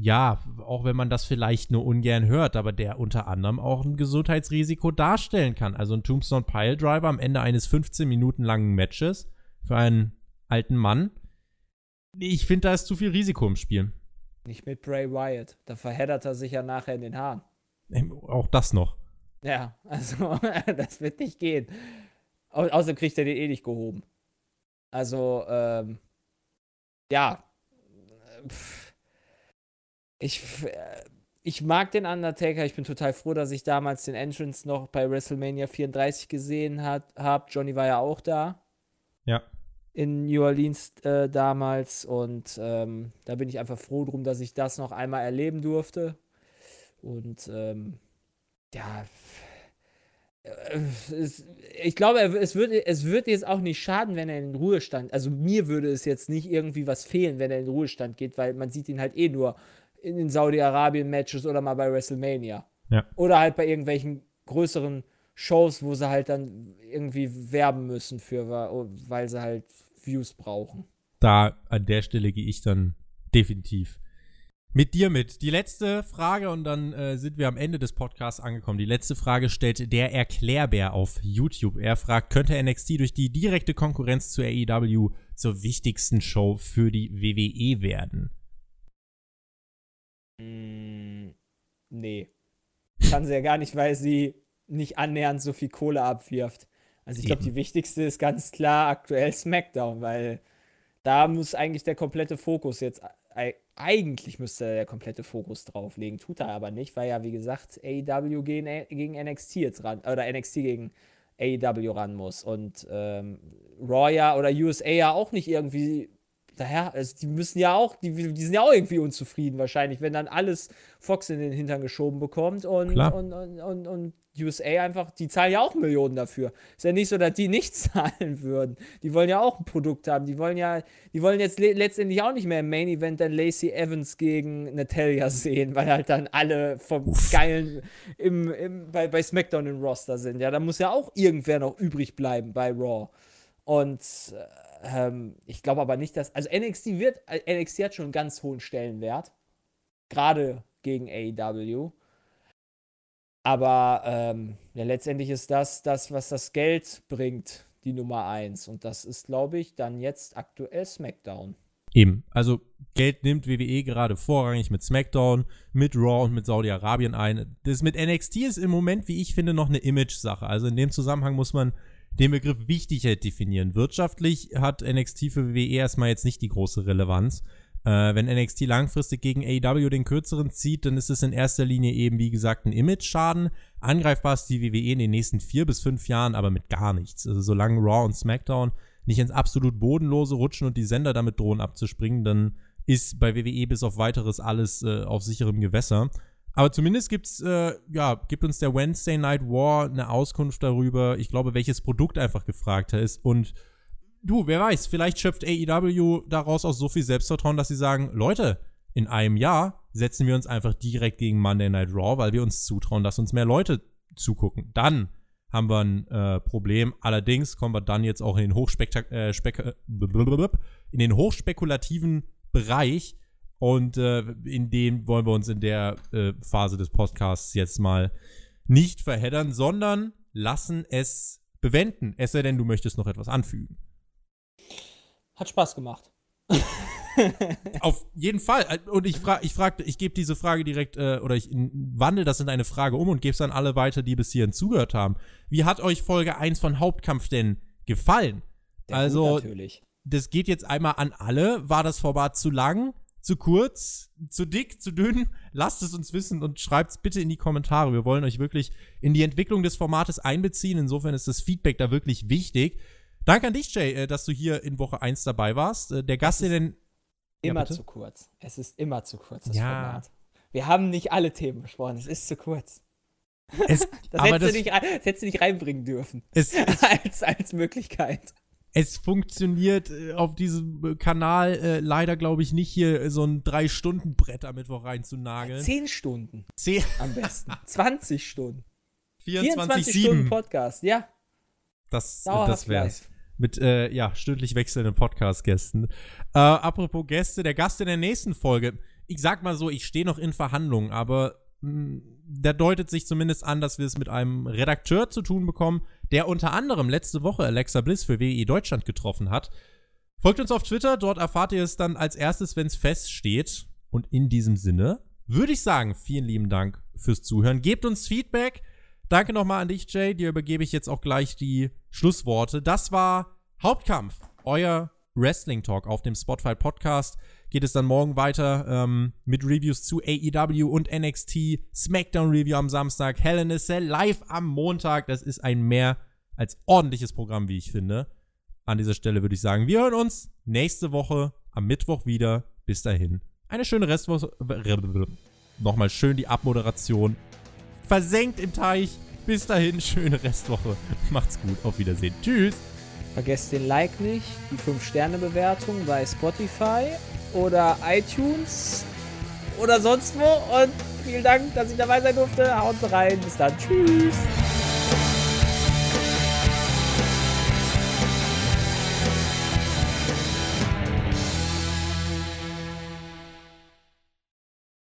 S1: ja, auch wenn man das vielleicht nur ungern hört, aber der unter anderem auch ein Gesundheitsrisiko darstellen kann. Also ein Tombstone Pile Driver am Ende eines 15 Minuten langen Matches für einen alten Mann. Ich finde, da ist zu viel Risiko im Spiel.
S2: Nicht mit Bray Wyatt. Da verheddert er sich ja nachher in den Haaren.
S1: Auch das noch.
S2: Ja, also das wird nicht gehen. Au außerdem kriegt er den eh nicht gehoben. Also, ähm, ja. Ich, ich mag den Undertaker. Ich bin total froh, dass ich damals den Entrance noch bei WrestleMania 34 gesehen habe. Johnny war ja auch da.
S1: Ja
S2: in New Orleans äh, damals und ähm, da bin ich einfach froh drum, dass ich das noch einmal erleben durfte. Und ähm, ja, äh, es, ich glaube, es wird, es wird jetzt auch nicht schaden, wenn er in den Ruhestand, also mir würde es jetzt nicht irgendwie was fehlen, wenn er in den Ruhestand geht, weil man sieht ihn halt eh nur in den Saudi-Arabien-Matches oder mal bei WrestleMania.
S1: Ja.
S2: Oder halt bei irgendwelchen größeren Shows, wo sie halt dann irgendwie werben müssen für, weil sie halt Views brauchen.
S1: Da an der Stelle gehe ich dann definitiv mit dir mit. Die letzte Frage und dann äh, sind wir am Ende des Podcasts angekommen. Die letzte Frage stellt der Erklärbär auf YouTube. Er fragt, könnte NXT durch die direkte Konkurrenz zu AEW zur wichtigsten Show für die WWE werden?
S2: Mm, nee. Kann sie ja gar nicht, weil sie nicht annähernd so viel Kohle abwirft. Also ich glaube, die wichtigste ist ganz klar aktuell SmackDown, weil da muss eigentlich der komplette Fokus jetzt, eigentlich müsste der komplette Fokus drauf legen, tut er aber nicht, weil ja, wie gesagt, AEW gegen, gegen NXT jetzt ran, oder NXT gegen AEW ran muss. Und ähm, Raw ja oder USA ja auch nicht irgendwie daher, also die müssen ja auch, die, die sind ja auch irgendwie unzufrieden wahrscheinlich, wenn dann alles Fox in den Hintern geschoben bekommt und, und, und, und, und USA einfach, die zahlen ja auch Millionen dafür. Ist ja nicht so, dass die nicht zahlen würden. Die wollen ja auch ein Produkt haben. Die wollen ja, die wollen jetzt le letztendlich auch nicht mehr im Main Event dann Lacey Evans gegen Natalia sehen, weil halt dann alle vom Uff. Geilen im, im, bei, bei SmackDown im Roster sind. Ja, da muss ja auch irgendwer noch übrig bleiben bei Raw. Und ähm, ich glaube aber nicht, dass. Also NXT wird, NXT hat schon einen ganz hohen Stellenwert. Gerade gegen AEW. Aber ähm, ja, letztendlich ist das das, was das Geld bringt, die Nummer 1. Und das ist, glaube ich, dann jetzt aktuell SmackDown.
S1: Eben. Also Geld nimmt WWE gerade vorrangig mit SmackDown, mit Raw und mit Saudi-Arabien ein. Das mit NXT ist im Moment, wie ich finde, noch eine Image-Sache. Also in dem Zusammenhang muss man den Begriff Wichtigkeit definieren. Wirtschaftlich hat NXT für WWE erstmal jetzt nicht die große Relevanz. Äh, wenn NXT langfristig gegen AEW den kürzeren zieht, dann ist es in erster Linie eben, wie gesagt, ein Image-Schaden. Angreifbar ist die WWE in den nächsten vier bis fünf Jahren, aber mit gar nichts. Also solange Raw und SmackDown nicht ins absolut Bodenlose rutschen und die Sender damit drohen abzuspringen, dann ist bei WWE bis auf weiteres alles äh, auf sicherem Gewässer. Aber zumindest gibt's, äh, ja, gibt uns der Wednesday Night War eine Auskunft darüber, ich glaube, welches Produkt einfach gefragter ist und du, wer weiß, vielleicht schöpft AEW daraus auch so viel Selbstvertrauen, dass sie sagen, Leute, in einem Jahr setzen wir uns einfach direkt gegen Monday Night Raw, weil wir uns zutrauen, dass uns mehr Leute zugucken. Dann haben wir ein äh, Problem. Allerdings kommen wir dann jetzt auch in den, Hochspektak äh, äh in den hochspekulativen Bereich. Und äh, in dem wollen wir uns in der äh, Phase des Podcasts jetzt mal nicht verheddern, sondern lassen es bewenden. Es sei denn, du möchtest noch etwas anfügen.
S2: Hat Spaß gemacht.
S1: Auf jeden Fall. Und ich frage, ich frage, ich gebe diese Frage direkt äh, oder ich wandle das in eine Frage um und gebe es an alle weiter, die bis hierhin zugehört haben. Wie hat euch Folge 1 von Hauptkampf denn gefallen? Der also, natürlich. das geht jetzt einmal an alle. War das Format zu lang, zu kurz, zu dick, zu dünn? Lasst es uns wissen und schreibt es bitte in die Kommentare. Wir wollen euch wirklich in die Entwicklung des Formates einbeziehen. Insofern ist das Feedback da wirklich wichtig. Danke an dich, Jay, äh, dass du hier in Woche 1 dabei warst. Äh, der Gast, der denn.
S2: Immer ja, zu kurz. Es ist immer zu kurz, das ja. Format. Wir haben nicht alle Themen besprochen. Es ist zu kurz. Es, das, hättest das, nicht, das, hättest du nicht, reinbringen dürfen. Es, als, als Möglichkeit.
S1: Es funktioniert äh, auf diesem Kanal äh, leider, glaube ich, nicht hier so ein Drei-Stunden-Brett am Mittwoch reinzunageln.
S2: Zehn Stunden. Zehn. Am besten. 20 Stunden.
S1: 24, 24 Stunden
S2: Podcast, ja.
S1: Das, das wär's. Mit, äh, ja, stündlich wechselnden Podcast-Gästen. Äh, apropos Gäste, der Gast in der nächsten Folge. Ich sag mal so, ich stehe noch in Verhandlungen, aber da deutet sich zumindest an, dass wir es mit einem Redakteur zu tun bekommen, der unter anderem letzte Woche Alexa Bliss für WE Deutschland getroffen hat. Folgt uns auf Twitter, dort erfahrt ihr es dann als erstes, wenn es feststeht. Und in diesem Sinne würde ich sagen, vielen lieben Dank fürs Zuhören. Gebt uns Feedback. Danke nochmal an dich, Jay. Dir übergebe ich jetzt auch gleich die Schlussworte. Das war Hauptkampf, euer Wrestling Talk auf dem Spotify Podcast. Geht es dann morgen weiter ähm, mit Reviews zu AEW und NXT, SmackDown Review am Samstag, Hell in a Cell live am Montag. Das ist ein mehr als ordentliches Programm, wie ich finde. An dieser Stelle würde ich sagen, wir hören uns nächste Woche am Mittwoch wieder. Bis dahin. Eine schöne Restwoche. Nochmal schön die Abmoderation versenkt im Teich. Bis dahin, schöne Restwoche. Macht's gut, auf Wiedersehen. Tschüss.
S2: Vergesst den Like nicht, die 5-Sterne-Bewertung bei Spotify oder iTunes oder sonst wo. Und vielen Dank, dass ich dabei sein durfte. Haut rein. Bis dann. Tschüss.